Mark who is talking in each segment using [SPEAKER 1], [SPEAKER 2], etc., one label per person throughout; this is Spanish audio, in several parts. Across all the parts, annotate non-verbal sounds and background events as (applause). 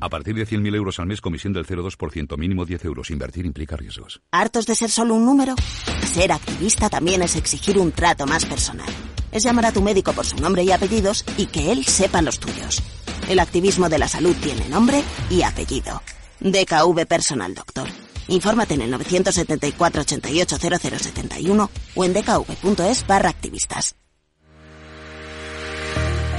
[SPEAKER 1] A partir de 100.000 euros al mes, comisión del 0,2%, mínimo 10 euros. Invertir implica riesgos.
[SPEAKER 2] ¿Hartos de ser solo un número? Ser activista también es exigir un trato más personal. Es llamar a tu médico por su nombre y apellidos y que él sepa los tuyos. El activismo de la salud tiene nombre y apellido. DKV Personal Doctor. Infórmate en el 974 88 0071 o en dkv.es barra activistas.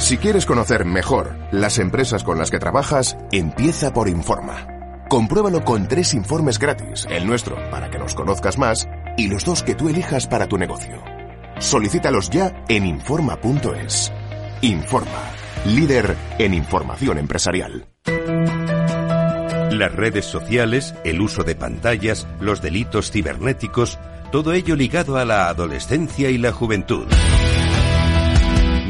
[SPEAKER 3] Si quieres conocer mejor las empresas con las que trabajas, empieza por Informa. Compruébalo con tres informes gratis, el nuestro para que nos conozcas más y los dos que tú elijas para tu negocio. Solicítalos ya en Informa.es. Informa, líder en información empresarial.
[SPEAKER 4] Las redes sociales, el uso de pantallas, los delitos cibernéticos, todo ello ligado a la adolescencia y la juventud.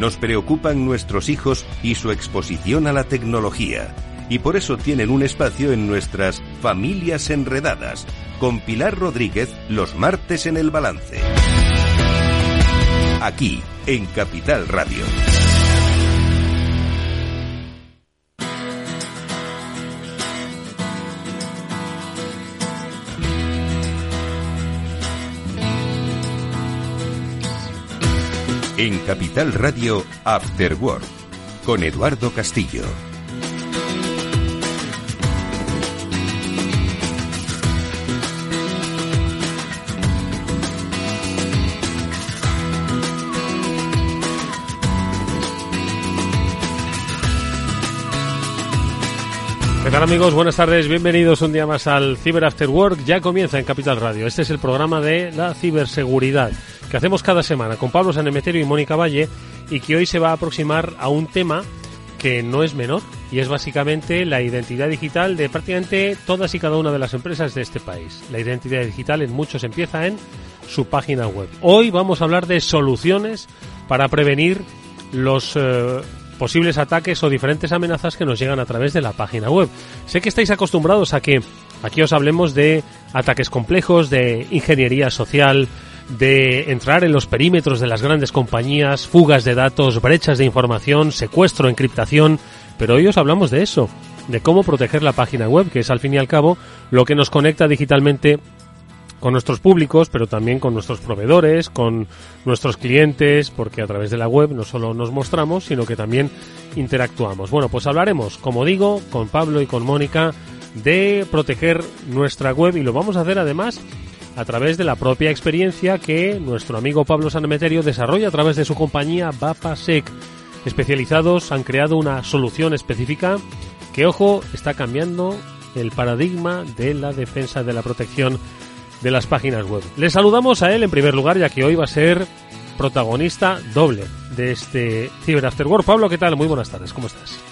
[SPEAKER 4] Nos preocupan nuestros hijos y su exposición a la tecnología. Y por eso tienen un espacio en nuestras Familias Enredadas, con Pilar Rodríguez los martes en el balance. Aquí, en Capital Radio. En Capital Radio After Work con Eduardo Castillo.
[SPEAKER 5] ¿Qué tal amigos? Buenas tardes, bienvenidos un día más al Cyber After Work. Ya comienza en Capital Radio. Este es el programa de la ciberseguridad que hacemos cada semana con Pablo Sanemeterio y Mónica Valle y que hoy se va a aproximar a un tema que no es menor y es básicamente la identidad digital de prácticamente todas y cada una de las empresas de este país. La identidad digital en muchos empieza en su página web. Hoy vamos a hablar de soluciones para prevenir los eh, posibles ataques o diferentes amenazas que nos llegan a través de la página web. Sé que estáis acostumbrados a que aquí os hablemos de ataques complejos, de ingeniería social, de entrar en los perímetros de las grandes compañías, fugas de datos, brechas de información, secuestro, encriptación, pero hoy os hablamos de eso, de cómo proteger la página web, que es al fin y al cabo lo que nos conecta digitalmente con nuestros públicos, pero también con nuestros proveedores, con nuestros clientes, porque a través de la web no solo nos mostramos, sino que también interactuamos. Bueno, pues hablaremos, como digo, con Pablo y con Mónica de proteger nuestra web y lo vamos a hacer además a través de la propia experiencia que nuestro amigo Pablo Sanemeterio desarrolla a través de su compañía BapaSec. Especializados han creado una solución específica que, ojo, está cambiando el paradigma de la defensa de la protección de las páginas web. Les saludamos a él en primer lugar, ya que hoy va a ser protagonista doble de este Cyber After Work. Pablo, ¿qué tal? Muy buenas tardes, ¿cómo estás?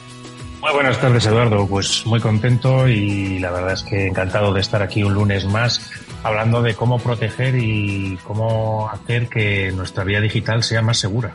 [SPEAKER 6] Muy buenas tardes, Eduardo. Pues muy contento y la verdad es que encantado de estar aquí un lunes más hablando de cómo proteger y cómo hacer que nuestra vía digital sea más segura.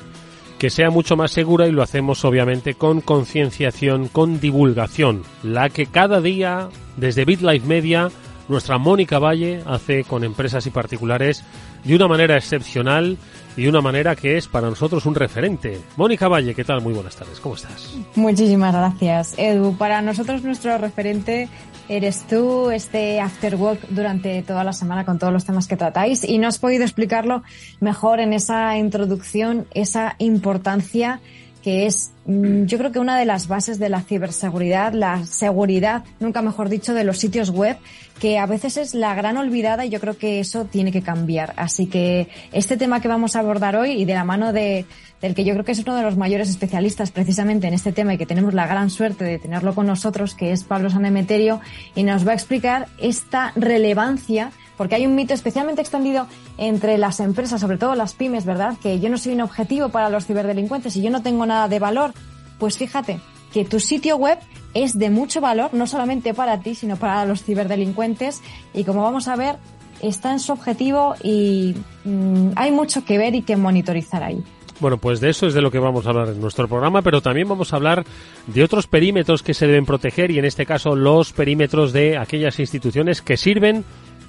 [SPEAKER 5] Que sea mucho más segura y lo hacemos obviamente con concienciación, con divulgación, la que cada día desde BitLife Media nuestra Mónica Valle hace con empresas y particulares de una manera excepcional y una manera que es para nosotros un referente. Mónica Valle, ¿qué tal? Muy buenas tardes, ¿cómo estás?
[SPEAKER 7] Muchísimas gracias, Edu. Para nosotros nuestro referente eres tú, este After Work durante toda la semana con todos los temas que tratáis y no has podido explicarlo mejor en esa introducción, esa importancia que es mm, yo creo que una de las bases de la ciberseguridad, la seguridad, nunca mejor dicho, de los sitios web, que a veces es la gran olvidada y yo creo que eso tiene que cambiar. Así que este tema que vamos a abordar hoy y de la mano de, del que yo creo que es uno de los mayores especialistas precisamente en este tema y que tenemos la gran suerte de tenerlo con nosotros, que es Pablo Sanemeterio, y nos va a explicar esta relevancia porque hay un mito especialmente extendido entre las empresas, sobre todo las pymes, ¿verdad? Que yo no soy un objetivo para los ciberdelincuentes y yo no tengo nada de valor. Pues fíjate que tu sitio web es de mucho valor, no solamente para ti, sino para los ciberdelincuentes. Y como vamos a ver, está en su objetivo y mm, hay mucho que ver y que monitorizar ahí.
[SPEAKER 5] Bueno, pues de eso es de lo que vamos a hablar en nuestro programa, pero también vamos a hablar de otros perímetros que se deben proteger y en este caso los perímetros de aquellas instituciones que sirven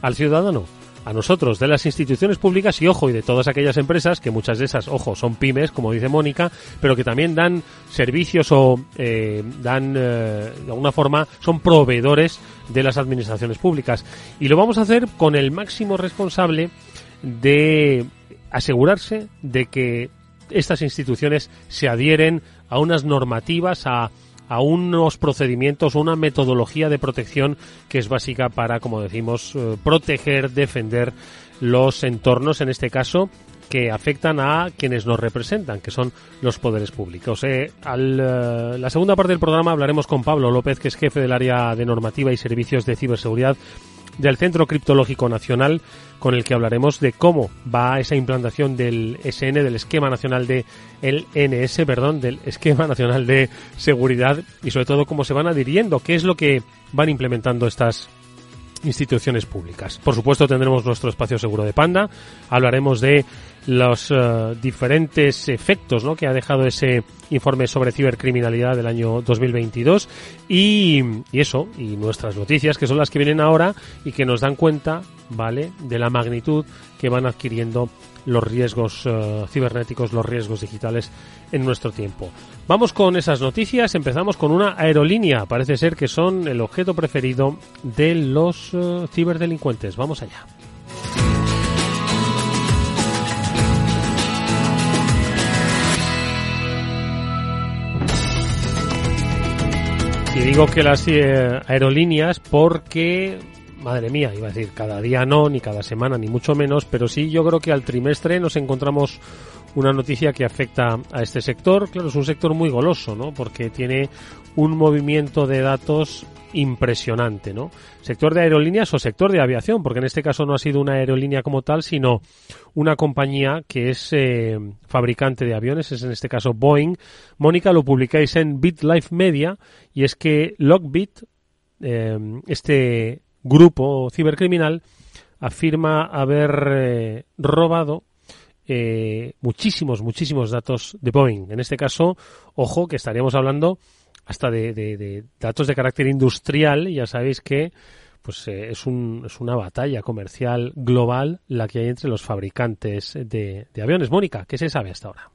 [SPEAKER 5] al ciudadano a nosotros de las instituciones públicas y ojo y de todas aquellas empresas que muchas de esas ojo son pymes como dice Mónica pero que también dan servicios o eh, dan eh, de alguna forma son proveedores de las administraciones públicas. Y lo vamos a hacer con el máximo responsable de asegurarse de que estas instituciones se adhieren a unas normativas, a, a unos procedimientos, una metodología de protección que es básica para, como decimos, eh, proteger, defender los entornos, en este caso, que afectan a quienes nos representan, que son los poderes públicos. Eh, al, eh, la segunda parte del programa hablaremos con Pablo López, que es jefe del área de normativa y servicios de ciberseguridad del Centro Criptológico Nacional, con el que hablaremos de cómo va esa implantación del SN, del Esquema Nacional de el NS, perdón, del Esquema (laughs) Nacional de Seguridad y sobre todo cómo se van adhiriendo, qué es lo que van implementando estas instituciones públicas. Por supuesto tendremos nuestro espacio seguro de Panda, hablaremos de los eh, diferentes efectos ¿no? que ha dejado ese informe sobre cibercriminalidad del año 2022 y, y, eso, y nuestras noticias que son las que vienen ahora y que nos dan cuenta, ¿vale?, de la magnitud que van adquiriendo los riesgos uh, cibernéticos, los riesgos digitales en nuestro tiempo. Vamos con esas noticias. Empezamos con una aerolínea. Parece ser que son el objeto preferido de los uh, ciberdelincuentes. Vamos allá. Digo que las eh, aerolíneas porque madre mía, iba a decir, cada día no, ni cada semana, ni mucho menos, pero sí yo creo que al trimestre nos encontramos una noticia que afecta a este sector. Claro, es un sector muy goloso, ¿no? Porque tiene un movimiento de datos impresionante, ¿no? Sector de aerolíneas o sector de aviación, porque en este caso no ha sido una aerolínea como tal, sino una compañía que es eh, fabricante de aviones, es en este caso Boeing. Mónica, lo publicáis en BitLife Media y es que Lockbit, eh, este grupo cibercriminal afirma haber eh, robado muchísimos, muchísimos datos de Boeing. En este caso, ojo, que estaríamos hablando hasta de, de, de datos de carácter industrial. Ya sabéis que pues eh, es, un, es una batalla comercial global la que hay entre los fabricantes de, de aviones. Mónica, ¿qué se sabe hasta ahora?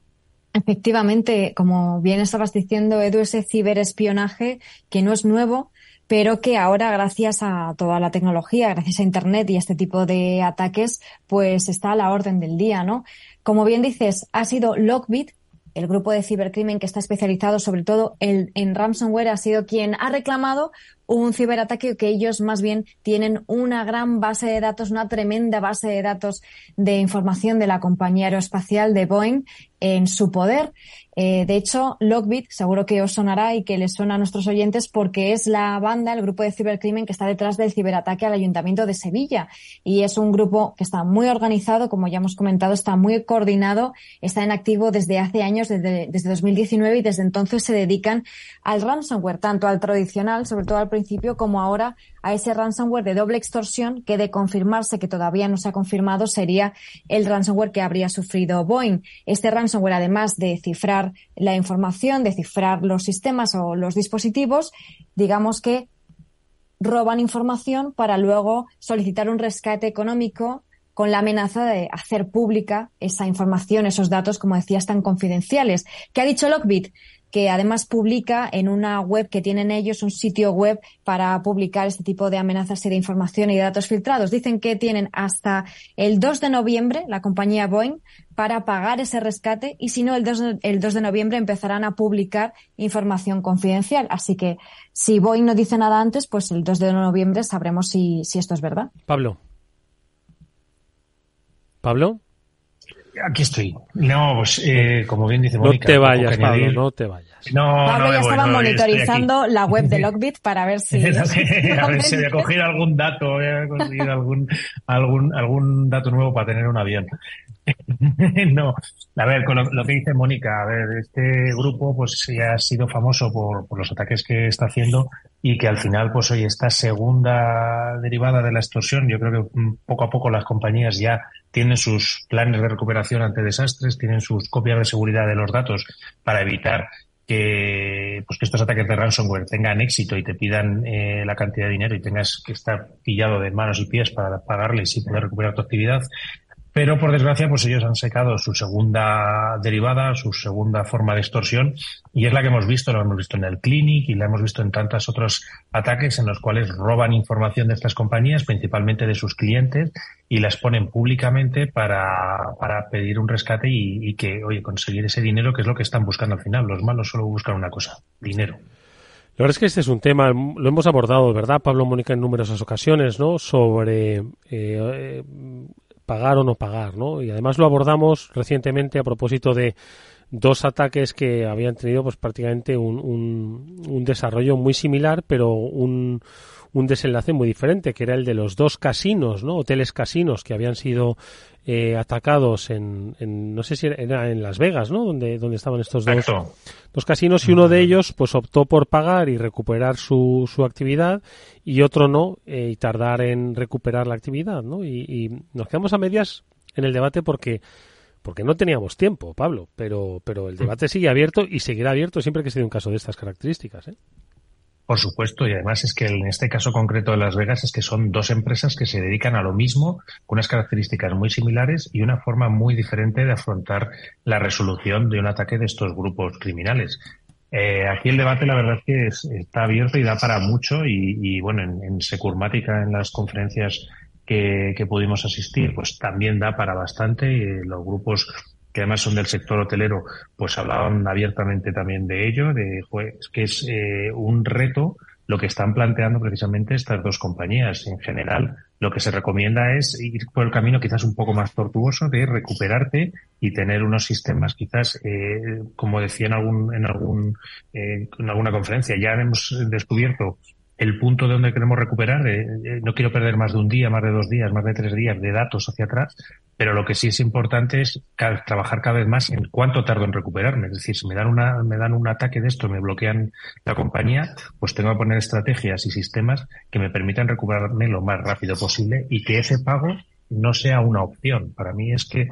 [SPEAKER 7] Efectivamente, como bien estabas diciendo, Edu, ese ciberespionaje que no es nuevo, pero que ahora, gracias a toda la tecnología, gracias a Internet y este tipo de ataques, pues está a la orden del día, ¿no? Como bien dices, ha sido Lockbit, el grupo de cibercrimen que está especializado sobre todo en, en ransomware, ha sido quien ha reclamado un ciberataque que ellos más bien tienen una gran base de datos, una tremenda base de datos de información de la compañía aeroespacial de Boeing en su poder eh, de hecho, Lockbit seguro que os sonará y que les suena a nuestros oyentes porque es la banda, el grupo de cibercrimen que está detrás del ciberataque al Ayuntamiento de Sevilla. Y es un grupo que está muy organizado, como ya hemos comentado, está muy coordinado, está en activo desde hace años, desde, desde 2019 y desde entonces se dedican al ransomware, tanto al tradicional, sobre todo al principio, como ahora a ese ransomware de doble extorsión que de confirmarse, que todavía no se ha confirmado, sería el ransomware que habría sufrido Boeing. Este ransomware, además de cifrar la información, de cifrar los sistemas o los dispositivos, digamos que roban información para luego solicitar un rescate económico con la amenaza de hacer pública esa información, esos datos, como decías, tan confidenciales. ¿Qué ha dicho Lockbit? Que además publica en una web que tienen ellos, un sitio web para publicar este tipo de amenazas y de información y de datos filtrados. Dicen que tienen hasta el 2 de noviembre la compañía Boeing para pagar ese rescate y si no, el 2, de, el 2 de noviembre empezarán a publicar información confidencial. Así que si Boeing no dice nada antes, pues el 2 de noviembre sabremos si, si esto es verdad.
[SPEAKER 5] Pablo. Pablo.
[SPEAKER 6] Aquí estoy. No, pues eh, como bien dice Mónica.
[SPEAKER 5] No te vayas, Pablo, no te vayas.
[SPEAKER 6] No,
[SPEAKER 7] Pablo
[SPEAKER 6] no
[SPEAKER 7] ya estaba
[SPEAKER 6] voy, no,
[SPEAKER 7] monitorizando la web de (laughs) Lockbit para ver si... (laughs) (laughs)
[SPEAKER 6] a ver si voy a coger algún dato, voy a conseguir algún, algún, algún dato nuevo para tener un avión. no, A ver, con lo, que dice Mónica, a ver, este grupo pues ya ha sido famoso por, por, los ataques que está haciendo y que al final, pues hoy esta segunda derivada de la extorsión, yo creo que mm, poco a poco las compañías ya tienen sus planes de recuperación ante desastres, tienen sus copias de seguridad de los datos para evitar que, pues que estos ataques de ransomware tengan éxito y te pidan eh, la cantidad de dinero y tengas que estar pillado de manos y pies para pagarles y poder recuperar tu actividad, pero por desgracia, pues ellos han secado su segunda derivada, su segunda forma de extorsión, y es la que hemos visto, lo hemos visto en el Clinic y la hemos visto en tantos otros ataques en los cuales roban información de estas compañías, principalmente de sus clientes, y las ponen públicamente para, para pedir un rescate y, y que, oye, conseguir ese dinero, que es lo que están buscando al final. Los malos solo buscan una cosa, dinero.
[SPEAKER 5] La verdad es que este es un tema, lo hemos abordado, ¿verdad, Pablo Mónica, en numerosas ocasiones, ¿no? Sobre eh, eh, pagar o no pagar, ¿no? Y además lo abordamos recientemente a propósito de dos ataques que habían tenido pues prácticamente un, un, un desarrollo muy similar, pero un, un desenlace muy diferente, que era el de los dos casinos, ¿no? Hoteles casinos que habían sido eh, atacados en, en, no sé si era en Las Vegas, ¿no? Donde, donde estaban estos dos, dos casinos y uno de ellos pues optó por pagar y recuperar su, su actividad y otro no eh, y tardar en recuperar la actividad, ¿no? Y, y nos quedamos a medias en el debate porque porque no teníamos tiempo, Pablo, pero, pero el debate sigue abierto y seguirá abierto siempre que sea un caso de estas características. ¿eh?
[SPEAKER 6] Por supuesto, y además es que en este caso concreto de Las Vegas es que son dos empresas que se dedican a lo mismo, con unas características muy similares y una forma muy diferente de afrontar la resolución de un ataque de estos grupos criminales. Eh, aquí el debate, la verdad es que está abierto y da para mucho y, bueno, en, en, Securmática, en las conferencias que, que, pudimos asistir, pues también da para bastante y los grupos que además son del sector hotelero, pues hablaban abiertamente también de ello, de pues, que es eh, un reto lo que están planteando precisamente estas dos compañías. En general, lo que se recomienda es ir por el camino quizás un poco más tortuoso de recuperarte y tener unos sistemas quizás, eh, como decía en algún, en algún, eh, en alguna conferencia, ya hemos descubierto el punto de donde queremos recuperar. Eh, eh, no quiero perder más de un día, más de dos días, más de tres días de datos hacia atrás, pero lo que sí es importante es trabajar cada vez más en cuánto tardo en recuperarme. Es decir, si me dan, una, me dan un ataque de esto, me bloquean la compañía, pues tengo que poner estrategias y sistemas que me permitan recuperarme lo más rápido posible y que ese pago no sea una opción. Para mí es que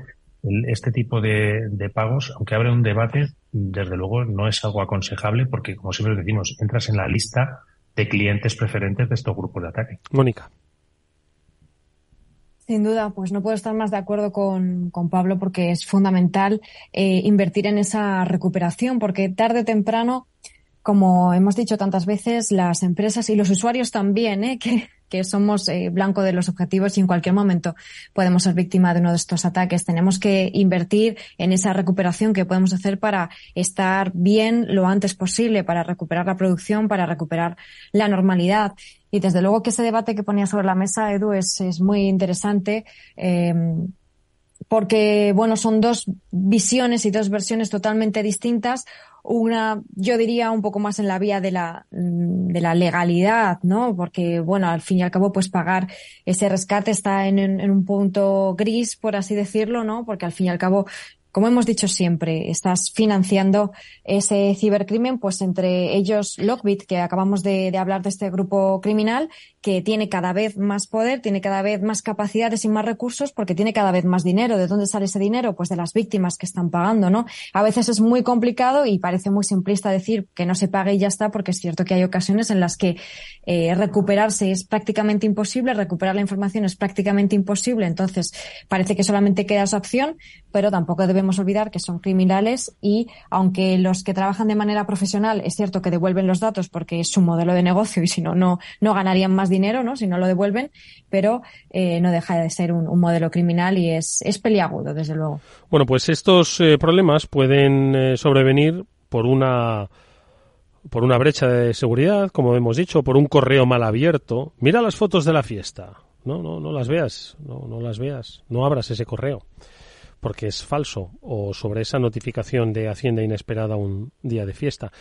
[SPEAKER 6] este tipo de, de, pagos, aunque abre un debate, desde luego no es algo aconsejable porque, como siempre decimos, entras en la lista de clientes preferentes de estos grupos de ataque.
[SPEAKER 5] Mónica.
[SPEAKER 7] Sin duda, pues no puedo estar más de acuerdo con, con Pablo porque es fundamental eh, invertir en esa recuperación porque tarde o temprano, como hemos dicho tantas veces, las empresas y los usuarios también, ¿eh? (laughs) que que somos eh, blanco de los objetivos y en cualquier momento podemos ser víctima de uno de estos ataques. Tenemos que invertir en esa recuperación que podemos hacer para estar bien lo antes posible, para recuperar la producción, para recuperar la normalidad. Y desde luego que ese debate que ponía sobre la mesa, Edu, es, es muy interesante. Eh, porque, bueno, son dos visiones y dos versiones totalmente distintas una, yo diría, un poco más en la vía de la, mm, de la legalidad, ¿no? Porque, bueno, al fin y al cabo, pues pagar ese rescate está en, en, un punto gris, por así decirlo, ¿no? Porque al fin y al cabo como hemos dicho siempre, estás financiando ese cibercrimen, pues entre ellos Lockbit, que acabamos de, hablar de este grupo criminal, que tiene cada vez más poder, tiene cada vez más capacidades y más recursos, porque tiene cada vez más dinero. ¿De dónde sale ese dinero? Pues de las víctimas que están pagando, ¿no? A veces es muy complicado y parece muy simplista decir que no se pague y ya está, porque es cierto que hay ocasiones en las que eh, recuperarse es prácticamente imposible, recuperar la información es prácticamente imposible, entonces parece que solamente queda esa opción, pero tampoco debe debemos olvidar que son criminales y aunque los que trabajan de manera profesional es cierto que devuelven los datos porque es su modelo de negocio y si no, no, no ganarían más dinero, ¿no? Si no lo devuelven, pero eh, no deja de ser un, un, modelo criminal y es, es peliagudo, desde luego.
[SPEAKER 5] Bueno, pues estos eh, problemas pueden eh, sobrevenir por una por una brecha de seguridad, como hemos dicho, por un correo mal abierto. Mira las fotos de la fiesta. No, no, no las veas, no, no las veas, no abras ese correo porque es falso o sobre esa notificación de Hacienda inesperada un día de fiesta.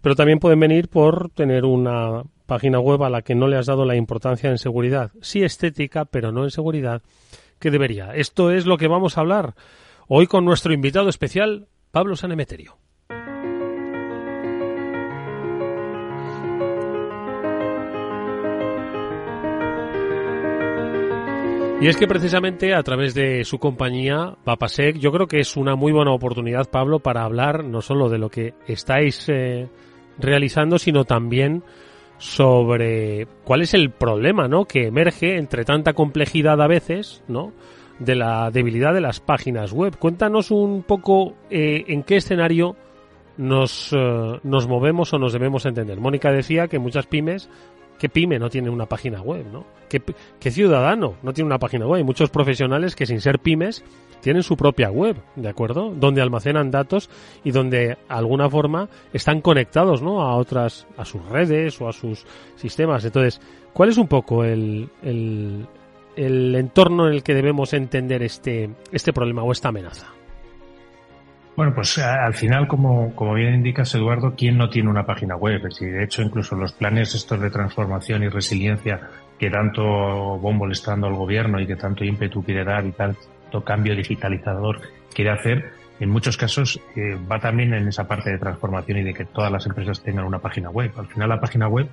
[SPEAKER 5] Pero también pueden venir por tener una página web a la que no le has dado la importancia en seguridad. Sí estética, pero no en seguridad, que debería. Esto es lo que vamos a hablar Hoy con nuestro invitado especial, Pablo Sanemeterio. Y es que precisamente a través de su compañía, Vapasec, yo creo que es una muy buena oportunidad, Pablo, para hablar no solo de lo que estáis eh, realizando, sino también sobre cuál es el problema, ¿no? Que emerge entre tanta complejidad a veces, ¿no? De la debilidad de las páginas web. Cuéntanos un poco eh, en qué escenario nos, eh, nos movemos o nos debemos entender. Mónica decía que muchas pymes ¿Qué pyme no tiene una página web, no? ¿Qué, ciudadano no tiene una página web? Hay muchos profesionales que sin ser pymes tienen su propia web, ¿de acuerdo? Donde almacenan datos y donde de alguna forma están conectados, ¿no? A otras, a sus redes o a sus sistemas. Entonces, ¿cuál es un poco el, el, el entorno en el que debemos entender este, este problema o esta amenaza?
[SPEAKER 6] Bueno, pues al final, como, como bien indicas, Eduardo, ¿quién no tiene una página web? Es decir, de hecho, incluso los planes estos de transformación y resiliencia que tanto bombo le está dando al gobierno y que tanto ímpetu quiere dar y tanto cambio digitalizador quiere hacer, en muchos casos eh, va también en esa parte de transformación y de que todas las empresas tengan una página web. Al final, la página web,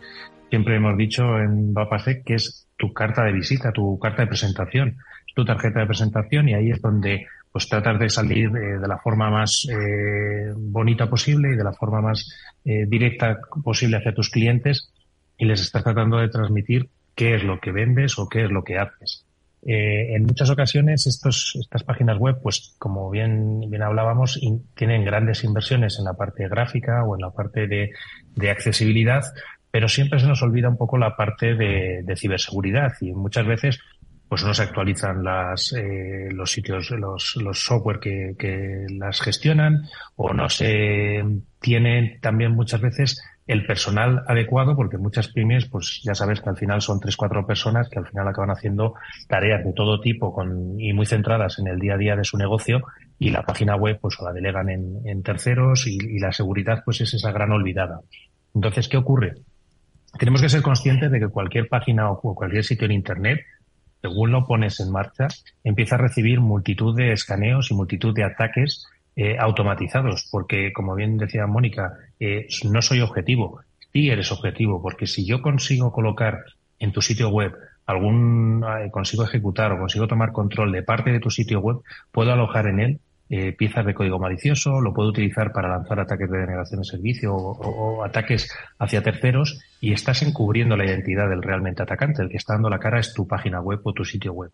[SPEAKER 6] siempre hemos dicho en Vapasec que es tu carta de visita, tu carta de presentación, tu tarjeta de presentación y ahí es donde pues tratar de salir eh, de la forma más eh, bonita posible y de la forma más eh, directa posible hacia tus clientes y les estás tratando de transmitir qué es lo que vendes o qué es lo que haces. en muchas ocasiones estos, estas páginas web, pues como bien, bien hablábamos, tienen grandes inversiones en la parte gráfica o en la parte de, accesibilidad, pero siempre se nos olvida un poco la parte de ciberseguridad y muchas veces pues no se actualizan las, eh, los sitios, los, los software que, que las gestionan o no se tiene también muchas veces el personal adecuado porque muchas pymes pues ya sabes que al final son tres cuatro personas que al final acaban haciendo tareas de todo tipo con, y muy centradas en el día a día de su negocio y la página web pues la delegan en, en terceros y, y la seguridad pues es esa gran olvidada. Entonces qué ocurre tenemos que ser conscientes de que cualquier página o cualquier sitio en internet según lo pones en marcha, empieza a recibir multitud de escaneos y multitud de ataques eh, automatizados, porque como bien decía Mónica, eh, no soy objetivo, sí eres objetivo, porque si yo consigo colocar en tu sitio web algún, eh, consigo ejecutar o consigo tomar control de parte de tu sitio web, puedo alojar en él eh, piezas de código malicioso, lo puedo utilizar para lanzar ataques de denegación de servicio o, ataques hacia terceros y estás encubriendo la identidad del realmente atacante. El que está dando la cara es tu página web o tu sitio web.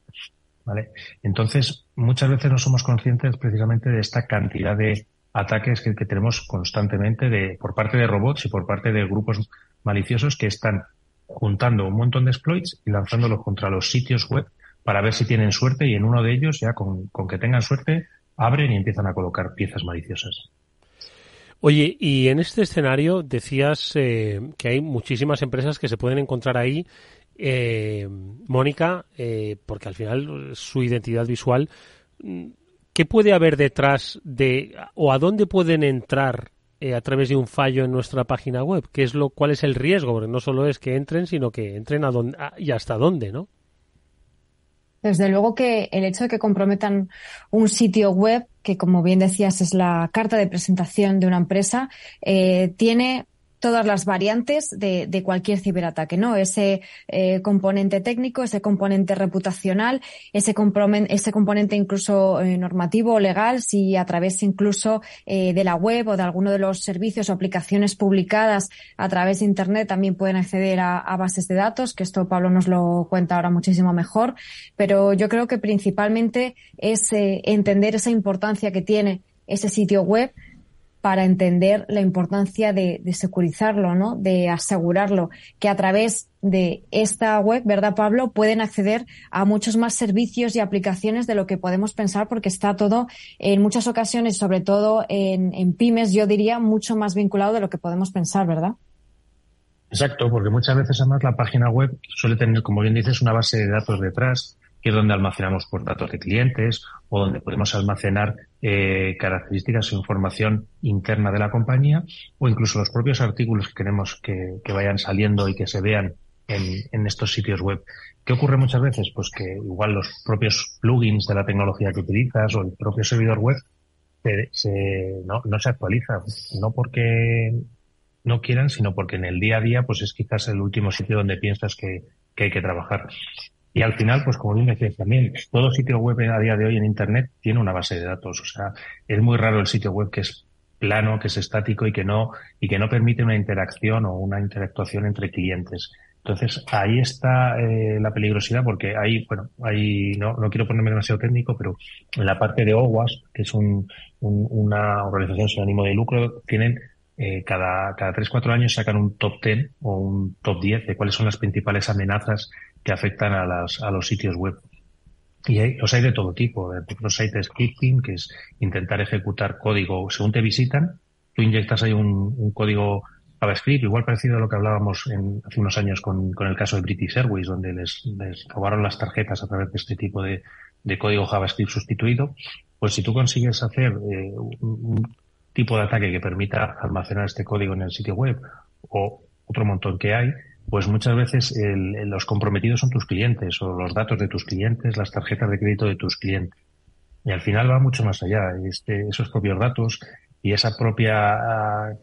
[SPEAKER 6] ¿Vale? Entonces, muchas veces no somos conscientes precisamente de esta cantidad de ataques que, tenemos constantemente de, por parte de robots y por parte de grupos maliciosos que están juntando un montón de exploits y lanzándolos contra los sitios web para ver si tienen suerte y en uno de ellos, ya con que tengan suerte, abren y empiezan a colocar piezas maliciosas.
[SPEAKER 5] Oye, y en este escenario decías eh, que hay muchísimas empresas que se pueden encontrar ahí, eh, Mónica, eh, porque al final su identidad visual, ¿qué puede haber detrás de, o a dónde pueden entrar a través de un fallo en nuestra página web? ¿Qué es lo, ¿Cuál es el riesgo? Porque no solo es que entren, sino que entren a dónde, y hasta dónde, ¿no?
[SPEAKER 7] Desde luego que el hecho de que comprometan un sitio web, que como bien decías es la carta de presentación de una empresa, eh, tiene todas las variantes de, de cualquier ciberataque, ¿no? Ese eh, componente técnico, ese componente reputacional, ese, ese componente incluso eh, normativo o legal, si a través incluso eh, de la web o de alguno de los servicios o aplicaciones publicadas a través de Internet también pueden acceder a, a bases de datos, que esto Pablo nos lo cuenta ahora muchísimo mejor, pero yo creo que principalmente es eh, entender esa importancia que tiene ese sitio web para entender la importancia de, securizarlo, ¿no? De asegurarlo, que a través de esta web, ¿verdad, Pablo? Pueden acceder a muchos más servicios y aplicaciones de lo que podemos pensar porque está todo en muchas ocasiones, sobre todo en, en pymes, yo diría, mucho más vinculado de lo que podemos pensar, ¿verdad?
[SPEAKER 6] Exacto, porque muchas veces además la página web suele tener, como bien dices, una base de datos detrás que es donde almacenamos por datos de clientes o donde podemos almacenar eh, características o información interna de la compañía o incluso los propios artículos que queremos que, vayan saliendo y que se vean en, estos sitios web. ¿Qué ocurre muchas veces? Pues que igual los propios plugins de la tecnología que utilizas o el propio servidor web no, se actualiza. No porque no quieran, sino porque en el día a día pues es quizás el último sitio donde piensas que hay que trabajar. Y al final, pues como bien decías también, todo sitio web a día de hoy en Internet tiene una base de datos. O sea, es muy raro el sitio web que es plano, que es estático y que no, y que no permite una interacción o una interactuación entre clientes. Entonces, ahí está eh, la peligrosidad porque ahí, bueno, ahí no, no quiero ponerme demasiado técnico, pero en la parte de OWASP, que es un, una organización sin ánimo de lucro, tienen eh, cada, cada 3-4 años sacan un top 10 o un top 10 de cuáles son las principales amenazas que afectan a, las, a los sitios web. Y hay, los hay de todo tipo. Los hay de scripting, que es intentar ejecutar código según te visitan. Tú inyectas ahí un, un código JavaScript, igual parecido a lo que hablábamos en, hace unos años con, con, el caso de British Airways, donde les, les, robaron las tarjetas a través de este tipo de, de código JavaScript sustituido, pues si tú consigues hacer eh, un, tipo de ataque que permita almacenar este código en el sitio web o otro montón que hay, pues muchas veces el, los comprometidos son tus clientes o los datos de tus clientes, las tarjetas de crédito de tus clientes. Y al final va mucho más allá. Este, esos propios datos y esa propia ah,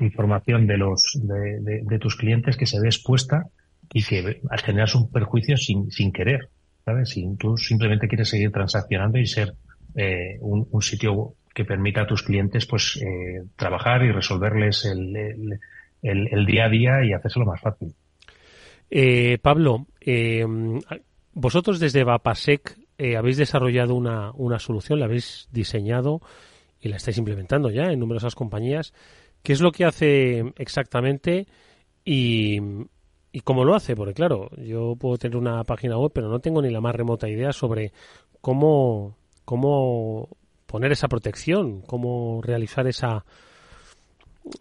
[SPEAKER 6] información de los de, tus clientes que se ve expuesta y que generas un perjuicio sin, sin querer, ¿sabes? Si tú simplemente quieres seguir transaccionando y ser eh, un, sitio que permita a tus clientes pues eh, trabajar y resolverles el, el, día a día y hacérselo más fácil.
[SPEAKER 5] Eh, Pablo, eh, vosotros desde Vapasec eh, habéis desarrollado una, una solución, la habéis diseñado y la estáis implementando ya en numerosas compañías. ¿Qué es lo que hace exactamente y, y cómo lo hace? Porque claro, yo puedo tener una página web, pero no tengo ni la más remota idea sobre cómo, cómo poner esa protección, cómo realizar esa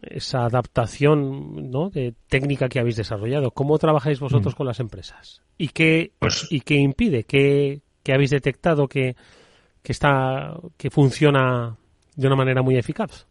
[SPEAKER 5] esa adaptación ¿no? de técnica que habéis desarrollado. ¿Cómo trabajáis vosotros mm. con las empresas? ¿Y qué, pues y qué impide? ¿Qué, qué habéis detectado que, que, está, que funciona de una manera muy eficaz?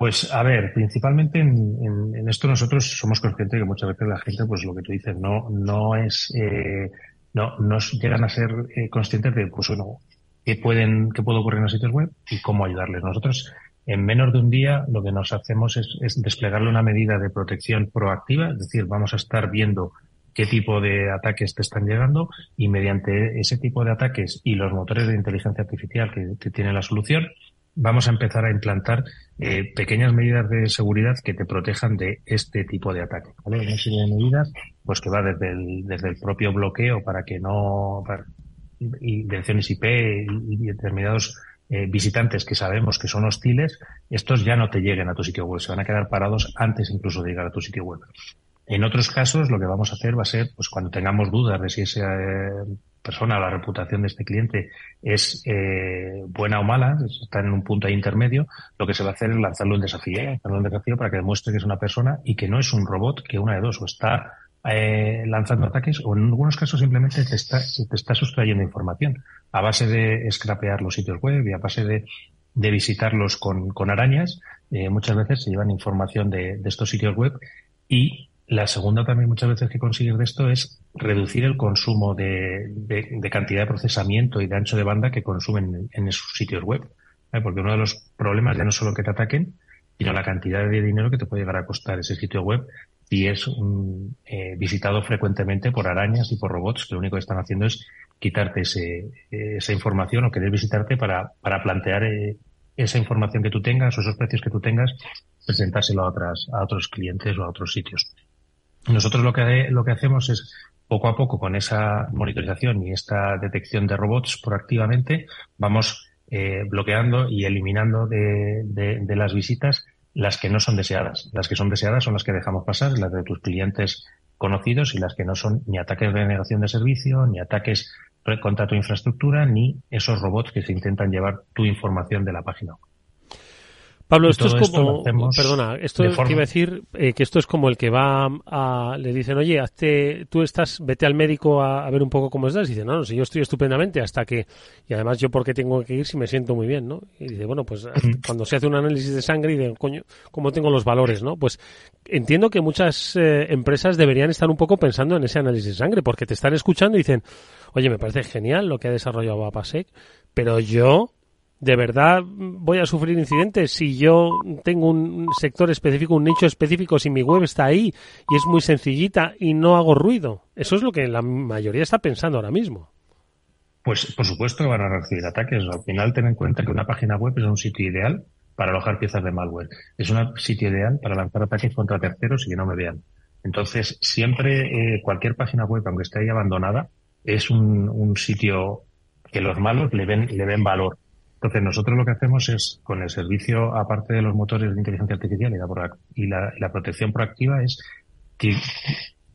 [SPEAKER 6] Pues a ver, principalmente en, en, esto nosotros somos conscientes de que muchas veces la gente, pues lo que tú dices, no, no es, eh, no, no llegan a ser eh, conscientes de, pues bueno, qué pueden, qué puede ocurrir en los sitios web y cómo ayudarles. Nosotros, en menos de un día, lo que nos hacemos es, es desplegarle una medida de protección proactiva, es decir, vamos a estar viendo qué tipo de ataques te están llegando y mediante ese tipo de ataques y los motores de inteligencia artificial que, tiene la solución, vamos a empezar a implantar eh, pequeñas medidas de seguridad que te protejan de este tipo de ataque. ¿vale? Una serie de medidas, pues que va desde el, propio bloqueo para que no, para, direcciones IP y, determinados eh, visitantes que sabemos que son hostiles, estos ya no te lleguen a tu sitio web, se van a quedar parados antes incluso de llegar a tu sitio web. En otros casos, lo que vamos a hacer va a ser, pues cuando tengamos dudas de si esa eh, persona, la reputación de este cliente es eh, buena o mala, está en un punto ahí intermedio, lo que se va a hacer es lanzarle un desafío, lanzarle un desafío para que demuestre que es una persona y que no es un robot, que una de dos, o está eh, lanzando ataques o en algunos casos simplemente te está, te está sustrayendo información a base de scrapear los sitios web y a base de, de visitarlos con, con arañas. muchas veces se llevan información de, de estos sitios web y la segunda también muchas veces que consigues de esto es reducir el consumo de, de, cantidad de procesamiento y de ancho de banda que consumen en, esos sitios web. Porque uno de los problemas ya no solo que te ataquen, sino la cantidad de dinero que te puede llegar a costar ese sitio web si es un, eh, visitado frecuentemente por arañas y por robots que lo único que están haciendo es quitarte ese, esa información o querer visitarte para, para plantear eh, esa información que tú tengas o esos precios que tú tengas, presentárselo a, otras, a otros clientes o a otros sitios. Nosotros lo que, lo que hacemos es poco a poco con esa monitorización y esta detección de robots proactivamente vamos eh, bloqueando y eliminando de, de, las visitas las que no son deseadas. Las que son deseadas son las que dejamos pasar, las de tus clientes conocidos y las que no son ni ataques de negación de servicio, ni ataques contra tu infraestructura, ni esos robots que se intentan llevar tu información de la página.
[SPEAKER 5] Pablo, esto es como, perdona, esto te iba a decir eh, que esto es como el que va a, le dicen, oye, hazte, tú estás, vete al médico a, ver un poco cómo estás, y dice, no, no, si yo estoy estupendamente hasta que, y además yo porque tengo que ir si me siento muy bien, ¿no? Y dice, bueno, pues (laughs) cuando se hace un análisis de sangre y de, coño, ¿cómo tengo los valores, no? Pues entiendo que muchas eh, empresas deberían estar un poco pensando en ese análisis de sangre, porque te están escuchando y dicen, oye, me parece genial lo que ha desarrollado APASEC, pero yo ¿De verdad voy a sufrir incidentes si yo tengo un sector específico, un nicho específico, si mi web está ahí y es muy sencillita y no hago ruido? Eso es lo que la mayoría está pensando ahora mismo.
[SPEAKER 6] Pues por supuesto que van a recibir ataques. Al final ten en cuenta que una página web es un sitio ideal para alojar piezas de malware. Es un sitio ideal para lanzar ataques contra terceros y que no me vean. Entonces, siempre eh, cualquier página web, aunque esté ahí abandonada, es un, sitio que los malos le ven, le ven valor entonces, nosotros lo que hacemos es, con el servicio, aparte de los motores de inteligencia artificial y la, protección proactiva, es que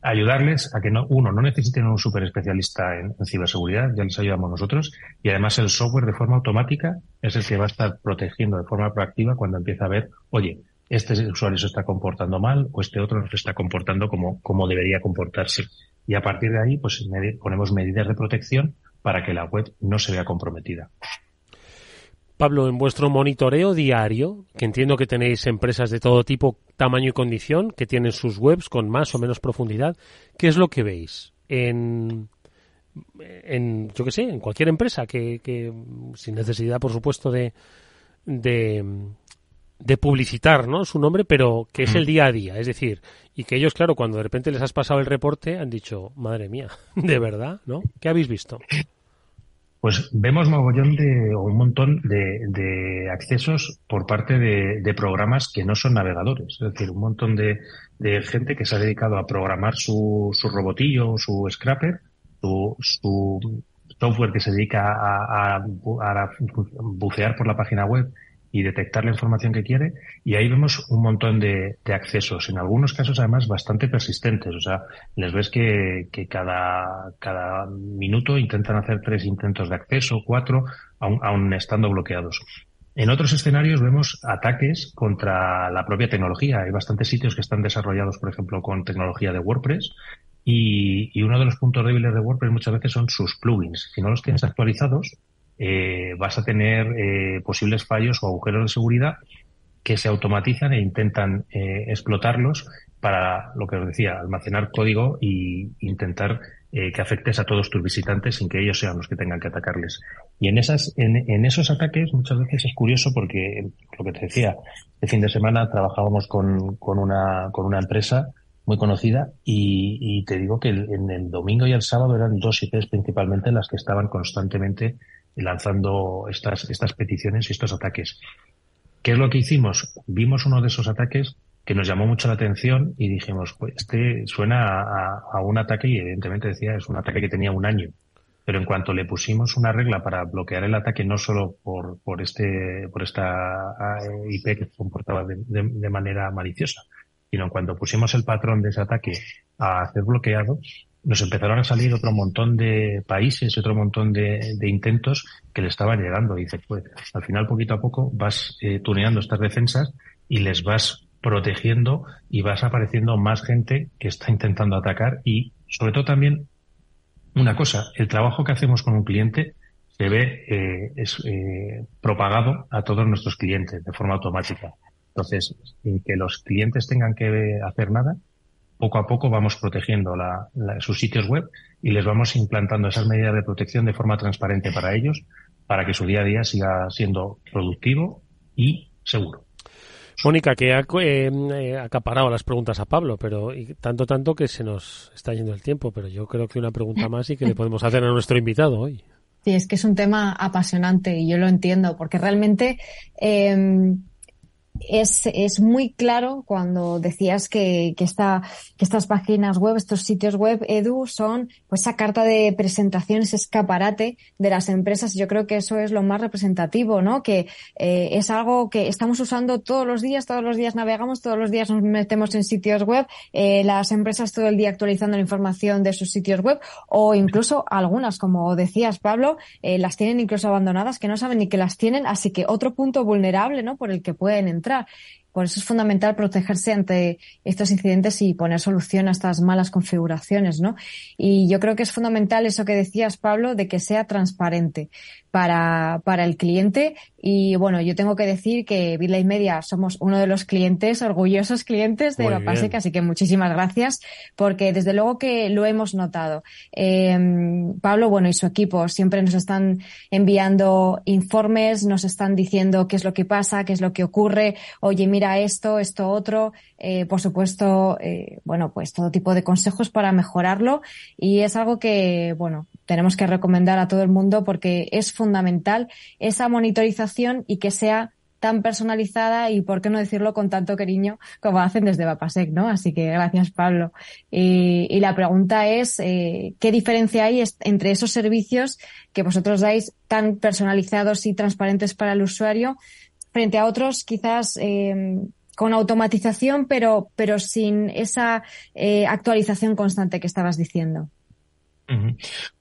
[SPEAKER 6] ayudarles a que no, uno, no necesiten un super especialista en, ciberseguridad, ya les ayudamos nosotros, y además el software de forma automática es el que va a estar protegiendo de forma proactiva cuando empieza a ver, oye, este usuario se está comportando mal o este otro no se está comportando como, como debería comportarse. Y a partir de ahí, pues ponemos medidas de protección para que la web no se vea comprometida.
[SPEAKER 5] Pablo, en vuestro monitoreo diario, que entiendo que tenéis empresas de todo tipo, tamaño y condición, que tienen sus webs con más o menos profundidad, ¿qué es lo que veis en, en yo qué sé, en cualquier empresa que, que sin necesidad, por supuesto, de, de, de publicitar ¿no? su nombre, pero que es el día a día. Es decir, y que ellos, claro, cuando de repente les has pasado el reporte, han dicho, madre mía, (laughs) de verdad, ¿no? ¿Qué habéis visto?
[SPEAKER 6] Pues vemos mogollón de, o un montón de, accesos por parte de, programas que no son navegadores. Es decir, un montón de, gente que se ha dedicado a programar su, su robotillo, su scrapper, su, su software que se dedica a, bucear por la página web y detectar la información que quiere. Y ahí vemos un montón de, accesos, en algunos casos además bastante persistentes. O sea, les ves que, cada, cada minuto intentan hacer tres intentos de acceso, cuatro, aun, estando bloqueados. En otros escenarios vemos ataques contra la propia tecnología. Hay bastantes sitios que están desarrollados, por ejemplo, con tecnología de WordPress. Y uno de los puntos débiles de WordPress muchas veces son sus plugins. Si no los tienes actualizados, eh, vas a tener eh, posibles fallos o agujeros de seguridad que se automatizan e intentan eh, explotarlos para lo que os decía, almacenar código e intentar que afectes a todos tus visitantes sin que ellos sean los que tengan que atacarles. Y en esas, en, esos ataques muchas veces es curioso porque lo que te decía, este fin de semana trabajábamos con, con una, con una empresa muy conocida y, y te digo que en el domingo y el sábado eran dos IPs principalmente las que estaban constantemente lanzando estas, estas peticiones y estos ataques. ¿Qué es lo que hicimos? Vimos uno de esos ataques que nos llamó mucho la atención y dijimos, pues este suena a, un ataque y evidentemente decía es un ataque que tenía un año. Pero en cuanto le pusimos una regla para bloquear el ataque, no solo por, por este, por esta IP que se comportaba de, de manera maliciosa, sino en cuanto pusimos el patrón de ese ataque a ser bloqueado, nos empezaron a salir otro montón de países, otro montón de, intentos que le estaban llegando. Dice, pues al final poquito a poco vas eh, tuneando estas defensas y les vas protegiendo y vas apareciendo más gente que está intentando atacar y sobre todo también una cosa, el trabajo que hacemos con un cliente se ve eh, es, eh, propagado a todos nuestros clientes de forma automática. Entonces, sin que los clientes tengan que hacer nada, poco a poco vamos protegiendo la, sus sitios web y les vamos implantando esas medidas de protección de forma transparente para ellos, para que su día a día siga siendo productivo y seguro.
[SPEAKER 5] Mónica, que ha eh, eh, acaparado las preguntas a Pablo, pero y tanto, tanto que se nos está yendo el tiempo, pero yo creo que una pregunta más y que le (laughs) podemos hacer a nuestro invitado hoy.
[SPEAKER 7] Sí, es que es un tema apasionante y yo lo entiendo, porque realmente eh, es, es muy claro cuando decías que, que, esta, que estas páginas web, estos sitios web, Edu, son pues esa carta de presentación, ese escaparate de las empresas. Yo creo que eso es lo más representativo, ¿no? Que eh, es algo que estamos usando todos los días, todos los días navegamos, todos los días nos metemos en sitios web, eh, las empresas todo el día actualizando la información de sus sitios web o incluso algunas, como decías, Pablo, eh, las tienen incluso abandonadas que no saben ni que las tienen, así que otro punto vulnerable, ¿no? Por el que pueden entrar entrar. Por eso es fundamental protegerse ante estos incidentes y poner solución a estas malas configuraciones, ¿no? Y yo creo que es fundamental eso que decías, Pablo, de que sea transparente para, para el cliente. Y bueno, yo tengo que decir que BitLife Media somos uno de los clientes, orgullosos clientes de Bapasec, así que muchísimas gracias, porque desde luego que lo hemos notado. Eh, Pablo, bueno, y su equipo siempre nos están enviando informes, nos están diciendo qué es lo que pasa, qué es lo que ocurre, oye, mira esto, esto otro, eh, por supuesto, eh, bueno, pues todo tipo de consejos para mejorarlo y es algo que, bueno, tenemos que recomendar a todo el mundo porque es fundamental esa monitorización y que sea tan personalizada y, por qué no decirlo, con tanto cariño como hacen desde Vapasec, ¿no? Así que gracias, Pablo. Y, la pregunta es, eh, ¿qué diferencia hay entre esos servicios que vosotros dais tan personalizados y transparentes para el usuario frente a otros quizás eh, con automatización, pero, pero sin esa eh, actualización constante que estabas diciendo?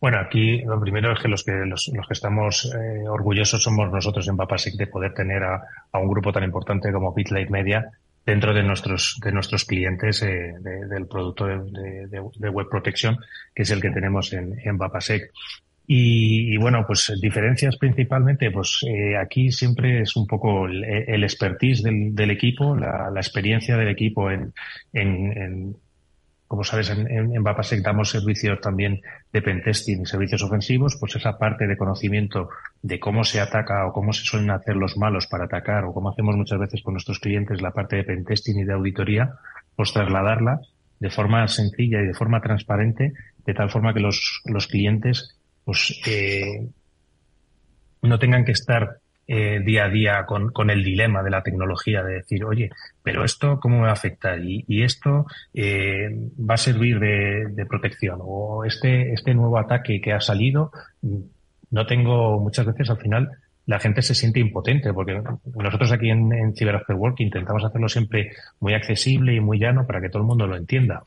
[SPEAKER 6] Bueno, aquí lo primero es que los que los, que estamos eh, orgullosos somos nosotros en Papasic de poder tener a, un grupo tan importante como BitLight Media dentro de nuestros de nuestros clientes eh, del producto de, web protection que es el que tenemos en, en Papasec. Y, bueno, pues diferencias principalmente, pues eh, aquí siempre es un poco el, expertise del, equipo, la, experiencia del equipo en, en como sabes, en, en, Vapasec damos servicios también de pentesting y servicios ofensivos, pues esa parte de conocimiento de cómo se ataca o cómo se suelen hacer los malos para atacar o cómo hacemos muchas veces con nuestros clientes la parte de pentesting y de auditoría, pues trasladarla de forma sencilla y de forma transparente, de tal forma que los, los clientes pues eh, no tengan que estar eh, día a día con, con, el dilema de la tecnología, de decir, oye, pero esto, ¿cómo me va a afectar? Y, y esto eh, va a servir de, de, protección. O este, este nuevo ataque que ha salido, no tengo muchas veces al final la gente se siente impotente, porque nosotros aquí en, en Cyber Work intentamos hacerlo siempre muy accesible y muy llano para que todo el mundo lo entienda.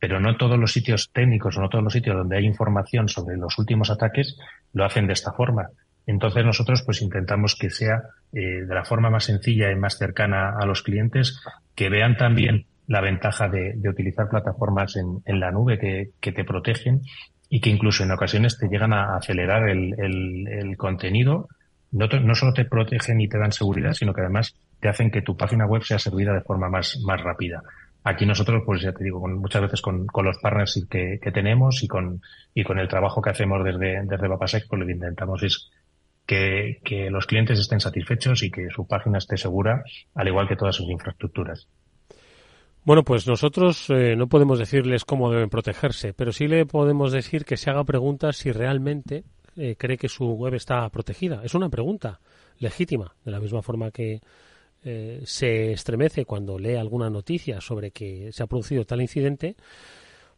[SPEAKER 6] Pero no todos los sitios técnicos o no todos los sitios donde hay información sobre los últimos ataques lo hacen de esta forma. Entonces nosotros pues intentamos que sea eh, de la forma más sencilla y más cercana a los clientes, que vean también la ventaja de, utilizar plataformas en, la nube que, te protegen y que incluso en ocasiones te llegan a acelerar el, contenido. No, solo te protegen y te dan seguridad, sino que además te hacen que tu página web sea servida de forma más rápida. Aquí nosotros, pues ya te digo, muchas veces con, los partners que, tenemos y con, y con el trabajo que hacemos desde, desde pues lo que intentamos es que, los clientes estén satisfechos y que su página esté segura, al igual que todas sus infraestructuras.
[SPEAKER 5] Bueno, pues nosotros eh, no podemos decirles cómo deben protegerse, pero sí le podemos decir que se haga preguntas si realmente eh, cree que su web está protegida. Es una pregunta legítima, de la misma forma que eh, se estremece cuando lee alguna noticia sobre que se ha producido tal incidente,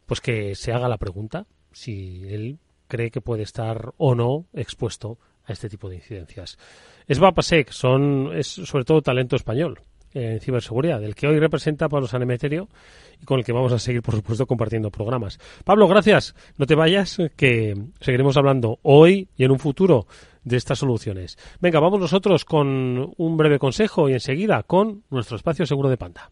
[SPEAKER 5] pues que se haga la pregunta si él cree que puede estar o no expuesto a este tipo de incidencias. Es Vapasec, son, es sobre todo talento español en ciberseguridad, del que hoy representa Pablo Sanemeterio y con el que vamos a seguir, por supuesto, compartiendo programas. Pablo, gracias. No te vayas, que seguiremos hablando hoy y en un futuro de estas soluciones. Venga, vamos nosotros con un breve consejo y enseguida con nuestro espacio seguro de Panda.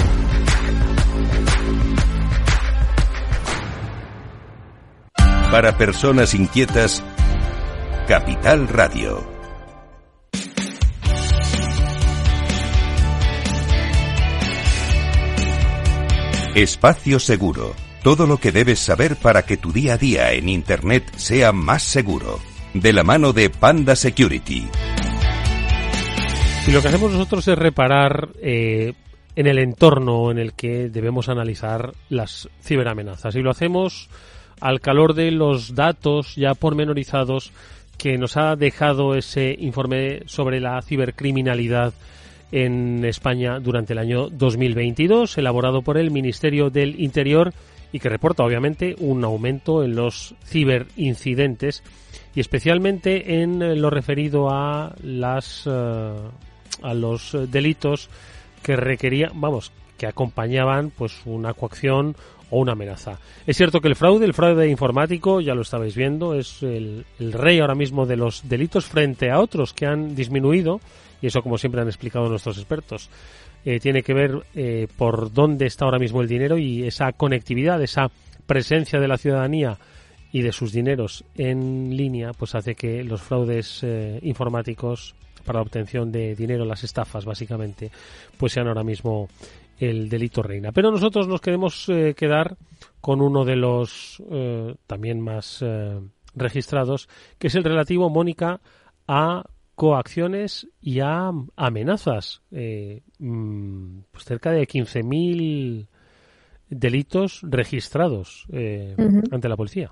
[SPEAKER 4] Para personas inquietas, Capital Radio. Espacio Seguro. Todo lo que debes saber para que tu día a día en Internet sea más seguro. De la mano de Panda Security.
[SPEAKER 5] Y lo que hacemos nosotros es reparar eh, en el entorno en el que debemos analizar las ciberamenazas. Y lo hacemos al calor de los datos ya pormenorizados que nos ha dejado ese informe sobre la cibercriminalidad en España durante el año 2022, elaborado por el Ministerio del Interior y que reporta obviamente un aumento en los ciberincidentes y especialmente en lo referido a las eh, a los delitos que requerían, vamos, que acompañaban pues una coacción o una amenaza. Es cierto que el fraude, el fraude informático, ya lo estabais viendo, es el, rey ahora mismo de los delitos frente a otros que han disminuido y eso como siempre han explicado nuestros expertos. Eh, tiene que ver eh, por dónde está ahora mismo el dinero y esa conectividad, esa presencia de la ciudadanía y de sus dineros en línea, pues hace que los fraudes eh, informáticos para la obtención de dinero, las estafas básicamente, pues sean ahora mismo el delito reina. Pero nosotros nos queremos quedar con uno de los también más registrados, que es el relativo, Mónica, a coacciones y a amenazas. Eh, mm, pues cerca de 15.000 delitos registrados eh, ante la policía.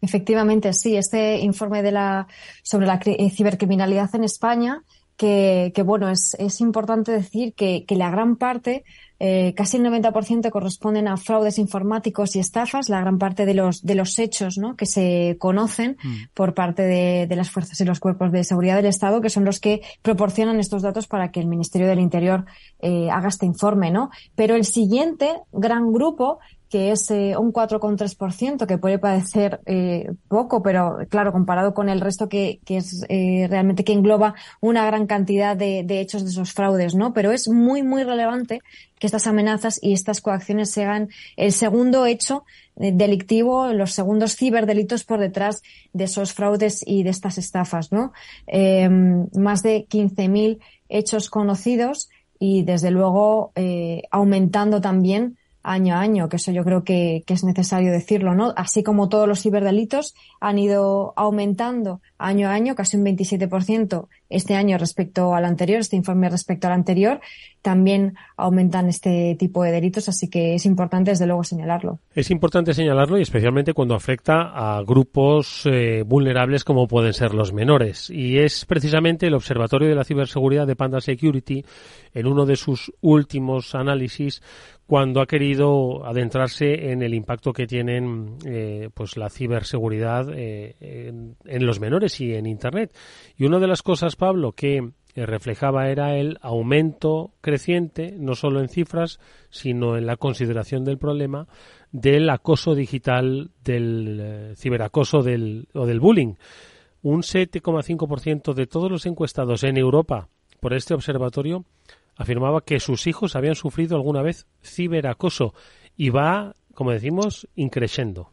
[SPEAKER 7] Efectivamente, sí. Este informe de la, sobre la eh, cibercriminalidad en España, que, bueno, es, es importante decir que, que la gran parte eh, casi el 90% corresponden a fraudes informáticos y estafas, la gran parte de los, de los hechos ¿no? que se conocen mm. por parte de, de, las fuerzas y los cuerpos de seguridad del Estado, que son los que proporcionan estos datos para que el Ministerio del Interior eh, haga este informe. ¿no? Pero el siguiente gran grupo que es un 4,3%, que puede parecer eh, poco, pero claro, comparado con el resto que, que es eh, realmente que engloba una gran cantidad de, hechos de esos fraudes, ¿no? Pero es muy, muy relevante que estas amenazas y estas coacciones sean el segundo hecho eh, delictivo, los segundos ciberdelitos por detrás de esos fraudes y de estas estafas, ¿no? Eh, más de 15.000 hechos conocidos y desde luego aumentando también año a año, que eso yo creo que, que, es necesario decirlo, ¿no? Así como todos los ciberdelitos han ido aumentando año a año, casi un 27% este año respecto al anterior, este informe respecto al anterior, también aumentan este tipo de delitos, así que es importante desde luego señalarlo.
[SPEAKER 5] Es importante señalarlo y especialmente cuando afecta a grupos eh, vulnerables como pueden ser los menores. Y es precisamente el Observatorio de la Ciberseguridad de Panda Security, en uno de sus últimos análisis, cuando ha querido adentrarse en el impacto que tienen eh, pues la ciberseguridad eh, en, en, los menores y en Internet. Y una de las cosas, Pablo, que reflejaba era el aumento creciente, no solo en cifras, sino en la consideración del problema del acoso digital, del eh, ciberacoso del, o del bullying. Un 7,5% de todos los encuestados en Europa por este observatorio afirmaba que sus hijos habían sufrido alguna vez ciberacoso y va, como decimos, increciendo.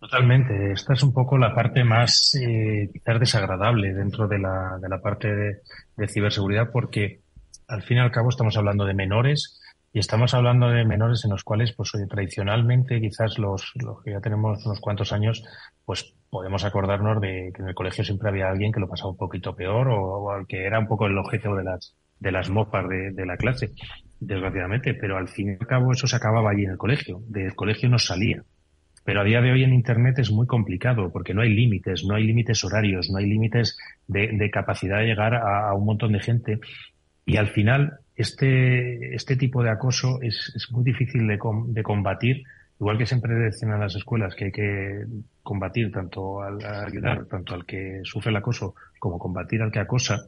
[SPEAKER 6] Totalmente. Esta es un poco la parte más eh, desagradable dentro de la, de la parte de, de, ciberseguridad porque al fin y al cabo estamos hablando de menores y estamos hablando de menores en los cuales pues oye, tradicionalmente quizás los, los que ya tenemos unos cuantos años pues podemos acordarnos de que en el colegio siempre había alguien que lo pasaba un poquito peor o, o que era un poco el objeto de las de las mofas de, de la clase desgraciadamente. Pero al fin y al cabo eso se acababa allí en el colegio. Del colegio no salía. Pero a día de hoy en Internet es muy complicado porque no hay límites, no hay límites horarios, no hay límites de, de capacidad de llegar a, a, un montón de gente. Y al final, este, este tipo de acoso es, es muy difícil de, de, combatir, igual que siempre decían en las escuelas que hay que combatir tanto al ayudar, tanto al que sufre el acoso como combatir al que acosa.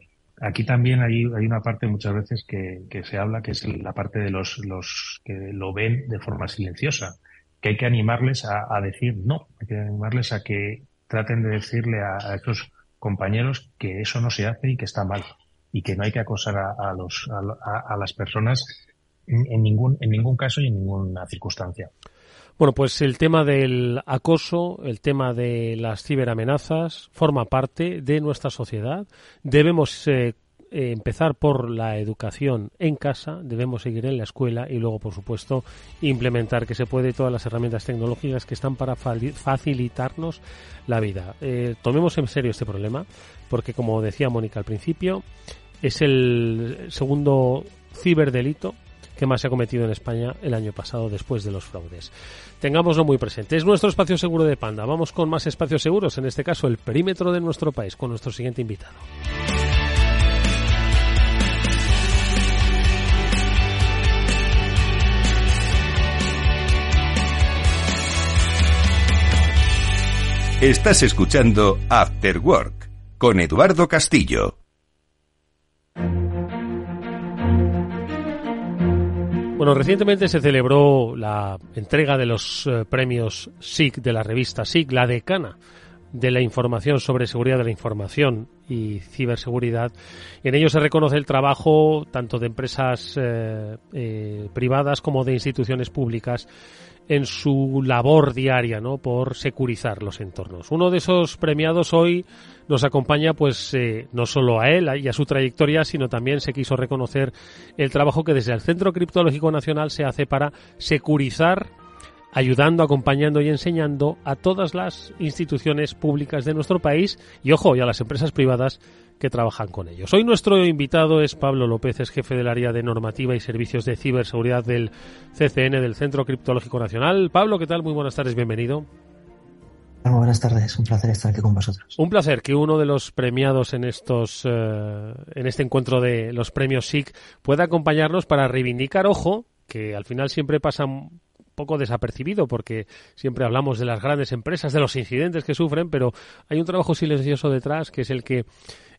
[SPEAKER 6] Aquí también hay, hay una parte muchas veces que, que se habla, que es la parte de los, los que lo ven de forma silenciosa que hay que animarles a, a, decir no, hay que animarles a que traten de decirle a, a estos compañeros que eso no se hace y que está mal y que no hay que acosar a, a los, a, las personas en, ningún, en ningún caso y en ninguna circunstancia.
[SPEAKER 5] Bueno, pues el tema del acoso, el tema de las ciberamenazas forma parte de nuestra sociedad. Debemos eh, empezar por la educación en casa, debemos seguir en la escuela y luego, por supuesto, implementar que se puede todas las herramientas tecnológicas que están para facilitarnos la vida. Eh, tomemos en serio este problema, porque como decía Mónica al principio, es el segundo ciberdelito que más se ha cometido en España el año pasado después de los fraudes. Tengámoslo muy presente. Es nuestro espacio seguro de Panda. Vamos con más espacios seguros, en este caso el perímetro de nuestro país, con nuestro siguiente invitado.
[SPEAKER 4] Estás escuchando After Work con Eduardo Castillo.
[SPEAKER 5] Bueno, recientemente se celebró la entrega de los eh, premios SIG de la revista SIG, la decana de la información sobre seguridad de la información y ciberseguridad. En ello se reconoce el trabajo tanto de empresas eh, eh, privadas como de instituciones públicas en su labor diaria, ¿no? Por securizar los entornos. Uno de esos premiados hoy nos acompaña, pues, eh, no solo a él y a su trayectoria, sino también se quiso reconocer el trabajo que desde el Centro Criptológico Nacional se hace para securizar ayudando, acompañando y enseñando a todas las instituciones públicas de nuestro país y, ojo, y a las empresas privadas que trabajan con ellos. Hoy nuestro invitado es Pablo López, es jefe del área de normativa y servicios de ciberseguridad del CCN, del Centro Criptológico Nacional. Pablo, ¿qué tal? Muy buenas tardes, bienvenido.
[SPEAKER 8] Muy buenas tardes, un placer estar aquí con vosotros.
[SPEAKER 5] Un placer que uno de los premiados en estos, eh, en este encuentro de los premios SIC pueda acompañarnos para reivindicar, ojo, que al final siempre pasan poco desapercibido porque siempre hablamos de las grandes empresas, de los incidentes que sufren, pero hay un trabajo silencioso detrás que es el que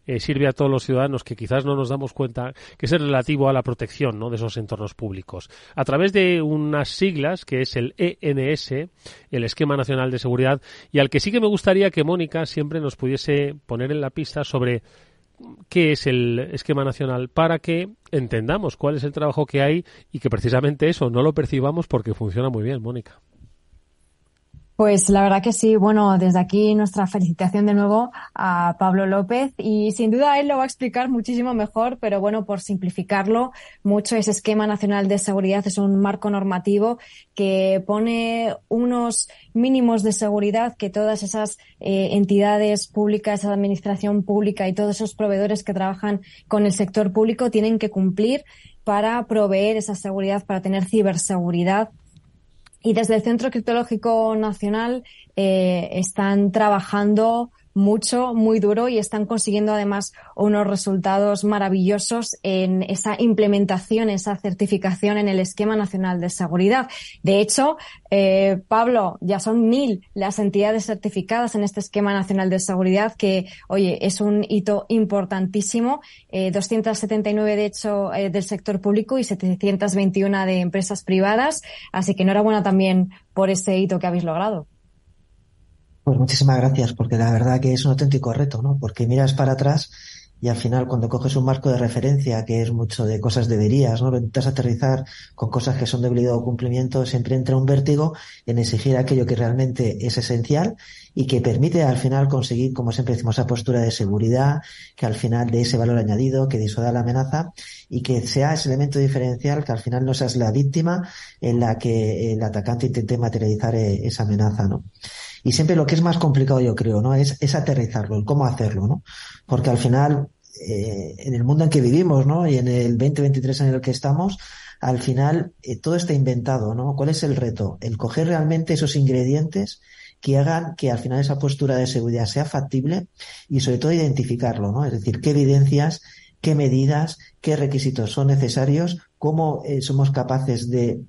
[SPEAKER 5] eh, sirve a todos los ciudadanos que quizás no nos damos cuenta que es el relativo a la protección ¿no? de esos entornos públicos. A través de unas siglas que es el ENS, el Esquema Nacional de Seguridad, y al que sí que me gustaría que Mónica siempre nos pudiese poner en la pista sobre qué es el esquema nacional para que entendamos cuál es el trabajo que hay y que precisamente eso no lo percibamos porque funciona muy bien, Mónica.
[SPEAKER 7] Pues la verdad que sí. Bueno, desde aquí nuestra felicitación de nuevo a Pablo López y sin duda él lo va a explicar muchísimo mejor, pero bueno, por simplificarlo mucho, ese esquema nacional de seguridad es un marco normativo que pone unos mínimos de seguridad que todas esas eh, entidades públicas, esa administración pública y todos esos proveedores que trabajan con el sector público tienen que cumplir para proveer esa seguridad, para tener ciberseguridad y desde el Centro Criptológico Nacional eh, están trabajando mucho, muy duro y están consiguiendo además unos resultados maravillosos en esa implementación, esa certificación en el esquema nacional de seguridad. De hecho, eh, Pablo, ya son mil las entidades certificadas en este esquema nacional de seguridad que, oye, es un hito importantísimo. Eh, 279 de hecho eh, del sector público y 721 de empresas privadas. Así que enhorabuena también por ese hito que habéis logrado.
[SPEAKER 8] Pues muchísimas gracias, porque la verdad que es un auténtico reto, ¿no? Porque miras para atrás y al final cuando coges un marco de referencia que es mucho de cosas deberías, ¿no? Intentas aterrizar con cosas que son de obligado cumplimiento, siempre entra un vértigo en exigir aquello que realmente es esencial y que permite al final conseguir, como siempre decimos, esa postura de seguridad, que al final de ese valor añadido, que disuada la amenaza y que sea ese elemento diferencial que al final no seas la víctima en la que el atacante intente materializar eh, esa amenaza, ¿no? Y siempre lo que es más complicado, yo creo, ¿no? Es, es aterrizarlo, el cómo hacerlo, ¿no? Porque al final, eh, en el mundo en que vivimos, ¿no? Y en el 2023 en el que estamos, al final eh, todo está inventado, ¿no? ¿Cuál es el reto? El coger realmente esos ingredientes que hagan que al final esa postura de seguridad sea factible y sobre todo identificarlo, ¿no? Es decir, qué evidencias, qué medidas, qué requisitos son necesarios, cómo eh, somos capaces de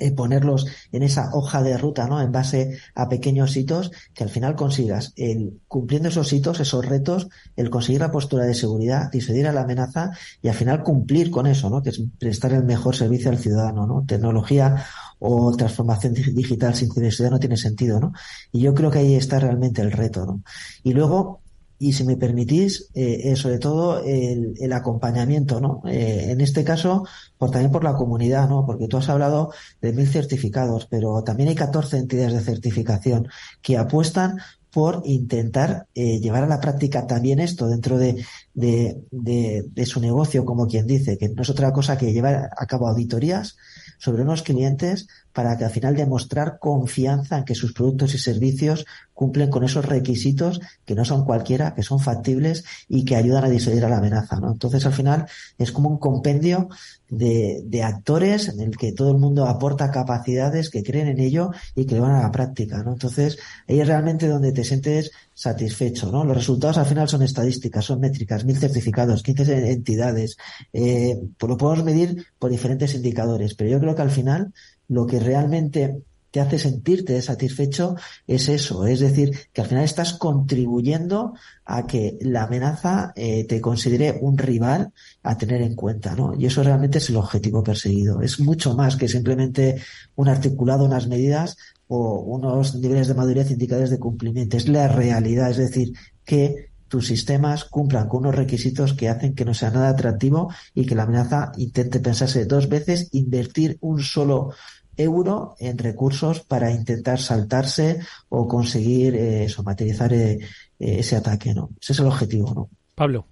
[SPEAKER 8] eh, ponerlos en esa hoja de ruta, ¿no? En base a pequeños hitos que al final consigas el cumpliendo esos hitos, esos retos, el conseguir la postura de seguridad, disuadir a la amenaza y al final cumplir con eso, ¿no? Que es prestar el mejor servicio al ciudadano, ¿no? Tecnología o transformación digital sin ciberseguridad no tiene sentido, ¿no? Y yo creo que ahí está realmente el reto, ¿no? Y luego y si me permitís, eh, eh, sobre todo el, el acompañamiento, ¿no? Eh, en este caso, por, también por la comunidad, ¿no? Porque tú has hablado de mil certificados, pero también hay 14 entidades de certificación que apuestan por intentar eh, llevar a la práctica también esto dentro de, de, de, de, su negocio, como quien dice, que no es otra cosa que llevar a cabo auditorías sobre unos clientes para que al final demostrar confianza en que sus productos y servicios cumplen con esos requisitos que no son cualquiera, que son factibles y que ayudan a disuadir a la amenaza, ¿no? Entonces al final es como un compendio de, de, actores en el que todo el mundo aporta capacidades que creen en ello y que lo van a la práctica, ¿no? Entonces ahí es realmente donde te sientes satisfecho, ¿no? Los resultados al final son estadísticas, son métricas, mil certificados, 15 entidades, eh, pues lo podemos medir por diferentes indicadores, pero yo creo que al final lo que realmente te hace sentirte satisfecho es eso, es decir, que al final estás contribuyendo a que la amenaza eh, te considere un rival a tener en cuenta, ¿no? Y eso realmente es el objetivo perseguido. Es mucho más que simplemente un articulado, unas medidas o unos niveles de madurez indicadores de cumplimiento. Es la realidad, es decir, que tus sistemas cumplan con unos requisitos que hacen que no sea nada atractivo y que la amenaza intente pensarse dos veces, invertir un solo euro en recursos para intentar saltarse o conseguir eh, eso, materializar eh, eh, ese ataque, ¿no? Ese es el objetivo, ¿no?
[SPEAKER 5] Pablo.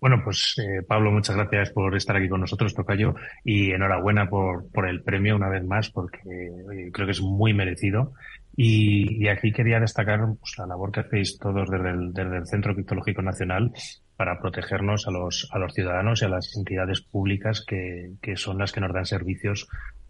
[SPEAKER 6] Bueno, pues eh, Pablo, muchas gracias por estar aquí con nosotros, Tocayo, y enhorabuena por, por el premio una vez más, porque creo que es muy merecido. Y, y aquí quería destacar pues, la labor que hacéis todos desde el, desde el Centro Criptológico Nacional para protegernos a los, a los ciudadanos y a las entidades públicas que, que son las que nos dan servicios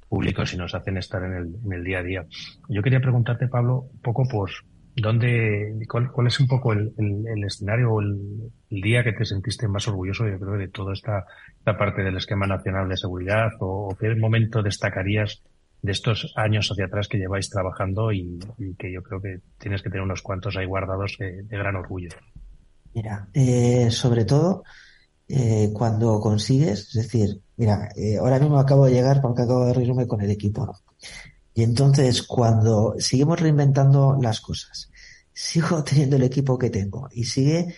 [SPEAKER 6] públicos y nos hacen estar en el, en el día a día. Yo quería preguntarte, Pablo, un poco por dónde, cuál, cuál es un poco el, el, escenario o el, día que te sentiste más orgulloso, yo creo, de toda esta, esta parte del esquema nacional de seguridad o, qué momento destacarías de estos años hacia atrás que lleváis trabajando y, y, que yo creo que tienes que tener unos cuantos ahí guardados de gran orgullo.
[SPEAKER 8] Mira, eh, sobre todo eh, cuando consigues, es decir, mira, eh, ahora mismo acabo de llegar porque acabo de reunirme con el equipo, ¿no? Y entonces cuando seguimos reinventando las cosas, sigo (laughs) teniendo el equipo que tengo y sigue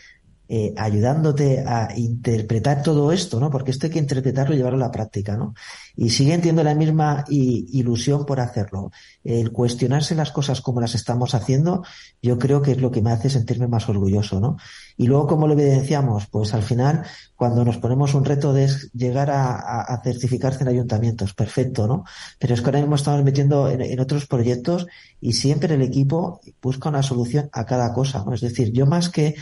[SPEAKER 8] eh, ayudándote a interpretar todo esto, ¿no? Porque esto hay que interpretarlo y llevarlo a la práctica, ¿no? Y sigue teniendo la misma ilusión por hacerlo. El cuestionarse las cosas como las estamos haciendo, yo creo que es lo que me hace sentirme más orgulloso, ¿no? Y luego, ¿cómo lo evidenciamos? Pues al final, cuando nos ponemos un reto de llegar a certificarse en ayuntamientos, perfecto, ¿no? Pero es que ahora mismo estamos metiendo en, en otros proyectos y siempre el equipo busca una solución a cada cosa, ¿no? Es decir, yo más que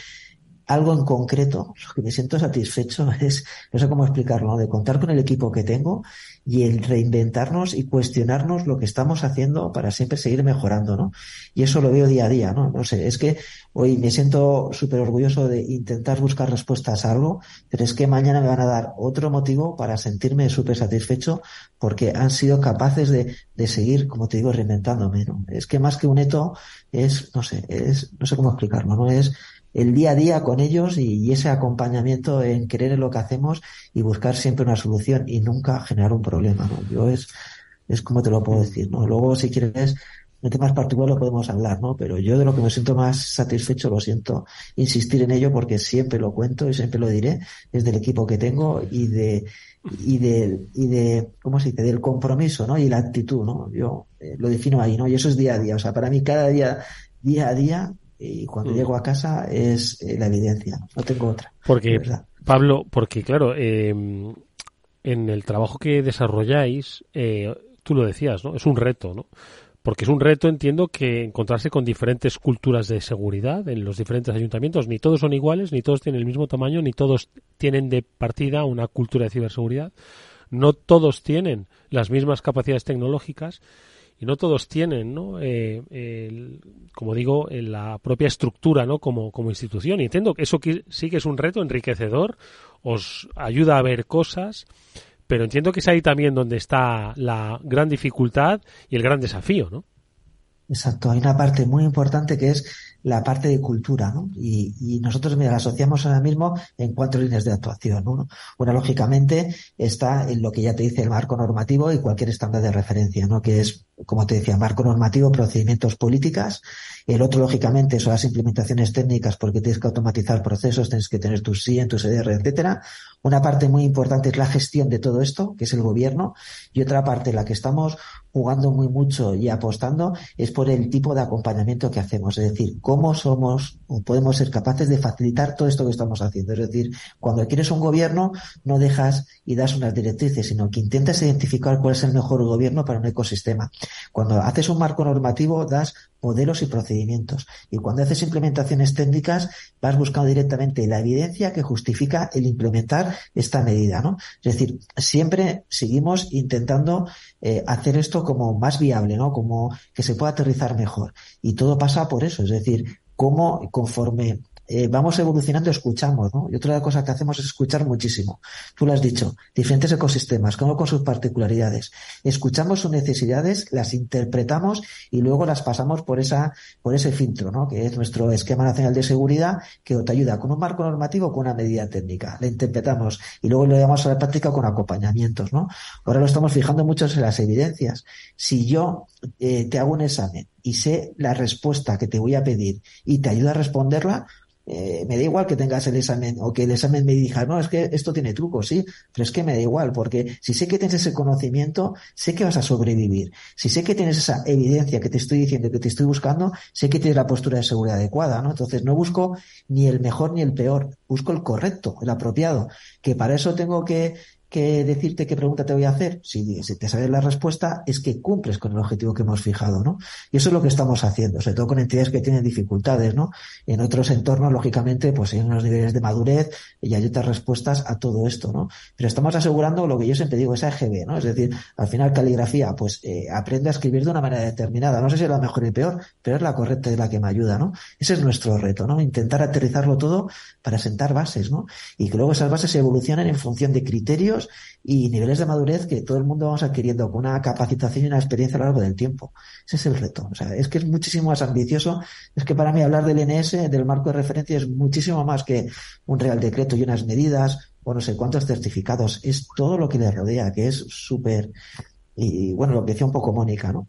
[SPEAKER 8] algo en concreto, lo que me siento satisfecho (laughs) es, no sé cómo explicarlo, de contar con el equipo que tengo y el reinventarnos y cuestionarnos lo que estamos haciendo para siempre seguir mejorando, ¿no? Y eso lo veo día a día, ¿no? No sé, es que hoy me siento súper orgulloso de intentar buscar respuestas a algo, pero es que mañana me van a dar otro motivo para sentirme súper satisfecho porque han sido capaces de, de seguir, como te digo, reinventándome, ¿no? Es que más que un eto es, no sé, es, no sé cómo explicarlo, ¿no? Es, el día a día con ellos y, ese acompañamiento en creer en lo que hacemos y buscar siempre una solución y nunca generar un problema, ¿no? Yo es, es como te lo puedo decir, ¿no? Luego, si quieres, de temas particulares lo podemos hablar, ¿no? Pero yo de lo que me siento más satisfecho, lo siento insistir en ello porque siempre lo cuento y siempre lo diré, es del equipo que tengo y de, y de, y de, ¿cómo se dice? Del compromiso, ¿no? Y la actitud, ¿no? Yo eh, lo defino ahí, ¿no? Y eso es día a día. O sea, para mí cada día, día a día, y cuando mm. llego a casa es eh, la evidencia, no tengo otra.
[SPEAKER 5] Porque, Pablo, porque claro, eh, en el trabajo que desarrolláis, eh, tú lo decías, ¿no? Es un reto, ¿no? Porque es un reto, entiendo, que encontrarse con diferentes culturas de seguridad en los diferentes ayuntamientos. Ni todos son iguales, ni todos tienen el mismo tamaño, ni todos tienen de partida una cultura de ciberseguridad. No todos tienen las mismas capacidades tecnológicas y no todos tienen, ¿no? Eh, el, como digo, la propia estructura, ¿no? Como, como institución. Y entiendo que eso sí que es un reto enriquecedor, os ayuda a ver cosas, pero entiendo que es ahí también donde está la gran dificultad y el gran desafío, ¿no?
[SPEAKER 8] Exacto, hay una parte muy importante que es la parte de cultura, ¿no? Y, y, nosotros, mira, la asociamos ahora mismo en cuatro líneas de actuación, ¿no? Una, lógicamente, está en lo que ya te dice el marco normativo y cualquier estándar de referencia, ¿no? Que es, como te decía, marco normativo, procedimientos políticas. El otro, lógicamente, son las implementaciones técnicas porque tienes que automatizar procesos, tienes que tener tus SIEM, tus EDR, etcétera. Una parte muy importante es la gestión de todo esto, que es el gobierno. Y otra parte, la que estamos jugando muy mucho y apostando, es por el tipo de acompañamiento que hacemos. Es decir, cómo somos o podemos ser capaces de facilitar todo esto que estamos haciendo. Es decir, cuando quieres un gobierno, no dejas y das unas directrices, sino que intentas identificar cuál es el mejor gobierno para un ecosistema. Cuando haces un marco normativo, das modelos y procedimientos. Y cuando haces implementaciones técnicas, vas buscando directamente la evidencia que justifica el implementar esta medida, ¿no? Es decir, siempre seguimos intentando eh, hacer esto como más viable, ¿no? Como que se pueda aterrizar mejor. Y todo pasa por eso, es decir, cómo conforme eh, vamos evolucionando, escuchamos, ¿no? Y otra cosa que hacemos es escuchar muchísimo. Tú lo has dicho, diferentes ecosistemas, como con sus particularidades. Escuchamos sus necesidades, las interpretamos y luego las pasamos por esa, por ese filtro, ¿no? Que es nuestro esquema nacional de seguridad que te ayuda con un marco normativo, con una medida técnica. La interpretamos y luego lo llevamos a la práctica con acompañamientos, ¿no? Ahora lo estamos fijando mucho en las evidencias. Si yo eh, te hago un examen y sé la respuesta que te voy a pedir y te ayuda a responderla, eh, me da igual que tengas el examen o que el examen me diga, no, es que esto tiene trucos, sí, pero es que me da igual, porque si sé que tienes ese conocimiento, sé que vas a sobrevivir. Si sé que tienes esa evidencia que te estoy diciendo, que te estoy buscando, sé que tienes la postura de seguridad adecuada, ¿no? Entonces no busco ni el mejor ni el peor, busco el correcto, el apropiado, que para eso tengo que que decirte qué pregunta te voy a hacer, si, si, te sabes la respuesta, es que cumples con el objetivo que hemos fijado, ¿no? Y eso es lo que estamos haciendo, sobre todo con entidades que tienen dificultades, ¿no? En otros entornos, lógicamente, pues hay unos niveles de madurez y hay otras respuestas a todo esto, ¿no? Pero estamos asegurando lo que yo siempre digo, esa EGB, ¿no? Es decir, al final caligrafía, pues eh, aprende a escribir de una manera determinada. No sé si es la mejor y peor, pero es la correcta y la que me ayuda, ¿no? Ese es nuestro reto, ¿no? Intentar aterrizarlo todo para sentar bases, ¿no? Y que luego esas bases se evolucionen en función de criterios y niveles de madurez que todo el mundo vamos adquiriendo con una capacitación y una experiencia a lo largo del tiempo. Ese es el reto. O sea, es que es muchísimo más ambicioso. Es que para mí hablar del NS, del marco de referencia, es muchísimo más que un real decreto y unas medidas o no sé cuántos certificados. Es todo lo que le rodea, que es súper, y bueno, lo que decía un poco Mónica, ¿no?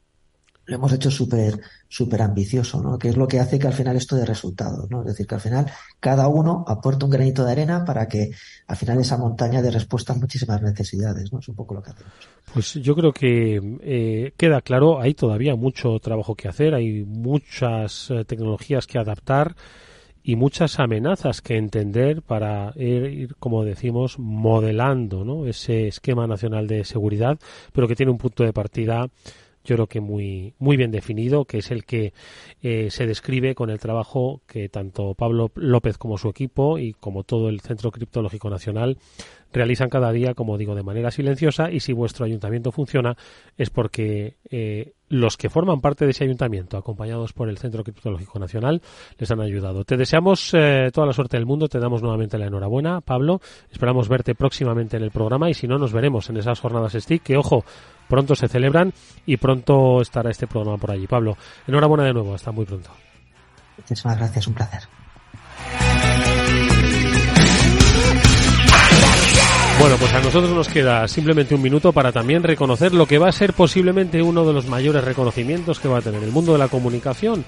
[SPEAKER 8] Lo hemos hecho súper súper ambicioso, ¿no? Que es lo que hace que al final esto dé resultados, ¿no? Es decir, que al final cada uno aporta un granito de arena para que al final esa montaña de respuesta a muchísimas necesidades, ¿no? Es un poco lo que hacemos.
[SPEAKER 5] Pues yo creo que eh, queda claro, hay todavía mucho trabajo que hacer, hay muchas eh, tecnologías que adaptar y muchas amenazas que entender para ir, ir, como decimos, modelando ¿no? ese esquema nacional de seguridad, pero que tiene un punto de partida yo creo que muy, muy bien definido, que es el que eh, se describe con el trabajo que tanto Pablo López como su equipo y como todo el Centro Criptológico Nacional realizan cada día, como digo, de manera silenciosa y si vuestro ayuntamiento funciona es porque eh, los que forman parte de ese ayuntamiento, acompañados por el Centro Criptológico Nacional, les han ayudado. Te deseamos eh, toda la suerte del mundo, te damos nuevamente la enhorabuena, Pablo. Esperamos verte próximamente en el programa y si no, nos veremos en esas jornadas STIC, que ojo, pronto se celebran y pronto estará este programa por allí. Pablo, enhorabuena de nuevo, hasta muy pronto.
[SPEAKER 8] Muchísimas gracias, un placer.
[SPEAKER 5] Bueno, pues a nosotros nos queda simplemente un minuto para también reconocer lo que va a ser posiblemente uno de los mayores reconocimientos que va a tener el mundo de la comunicación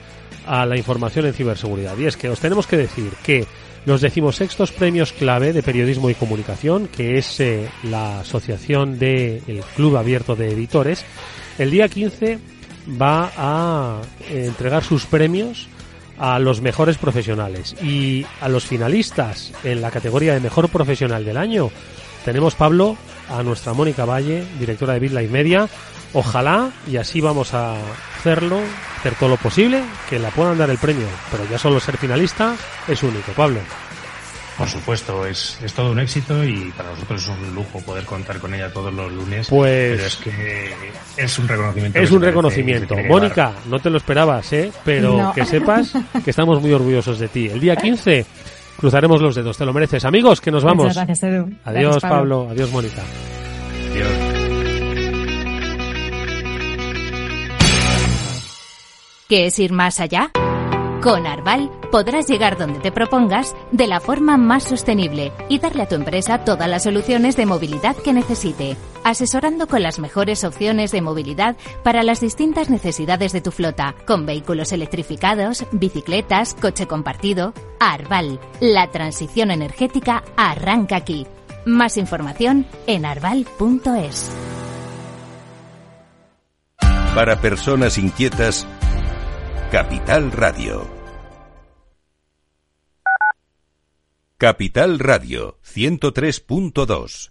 [SPEAKER 5] a la información en ciberseguridad. Y es que os tenemos que decir que los decimosextos premios clave de periodismo y comunicación, que es eh, la asociación del Club Abierto de Editores, el día 15 va a eh, entregar sus premios a los mejores profesionales y a los finalistas en la categoría de mejor profesional del año tenemos, Pablo, a nuestra Mónica Valle, directora de BitLife Media. Ojalá, y así vamos a hacerlo, hacer todo lo posible, que la puedan dar el premio. Pero ya solo ser finalista es único, Pablo.
[SPEAKER 6] Por supuesto, es, es todo un éxito y para nosotros es un lujo poder contar con ella todos los lunes.
[SPEAKER 5] Pues.
[SPEAKER 6] Pero es que es un reconocimiento.
[SPEAKER 5] Es un reconocimiento. Mónica, no te lo esperabas, ¿eh? Pero
[SPEAKER 7] No.
[SPEAKER 5] que sepas que estamos muy orgullosos de ti. El día 15 cruzaremos los dedos, te lo mereces. Amigos, que nos vamos.
[SPEAKER 7] Muchas gracias, Edu.
[SPEAKER 5] Adiós,
[SPEAKER 7] Gracias,
[SPEAKER 5] Pablo. Adiós, Mónica.
[SPEAKER 9] ¿Qué es ir más allá? Con Arval podrás llegar donde te propongas de la forma más sostenible y darle a tu empresa todas las soluciones de movilidad que necesite, asesorando con las mejores opciones de movilidad para las distintas necesidades de tu flota, con vehículos electrificados, bicicletas, coche compartido. Arval, la transición energética arranca aquí. Más información en arval.es.
[SPEAKER 4] Para personas inquietas, Capital Radio. Capital Radio 103.2.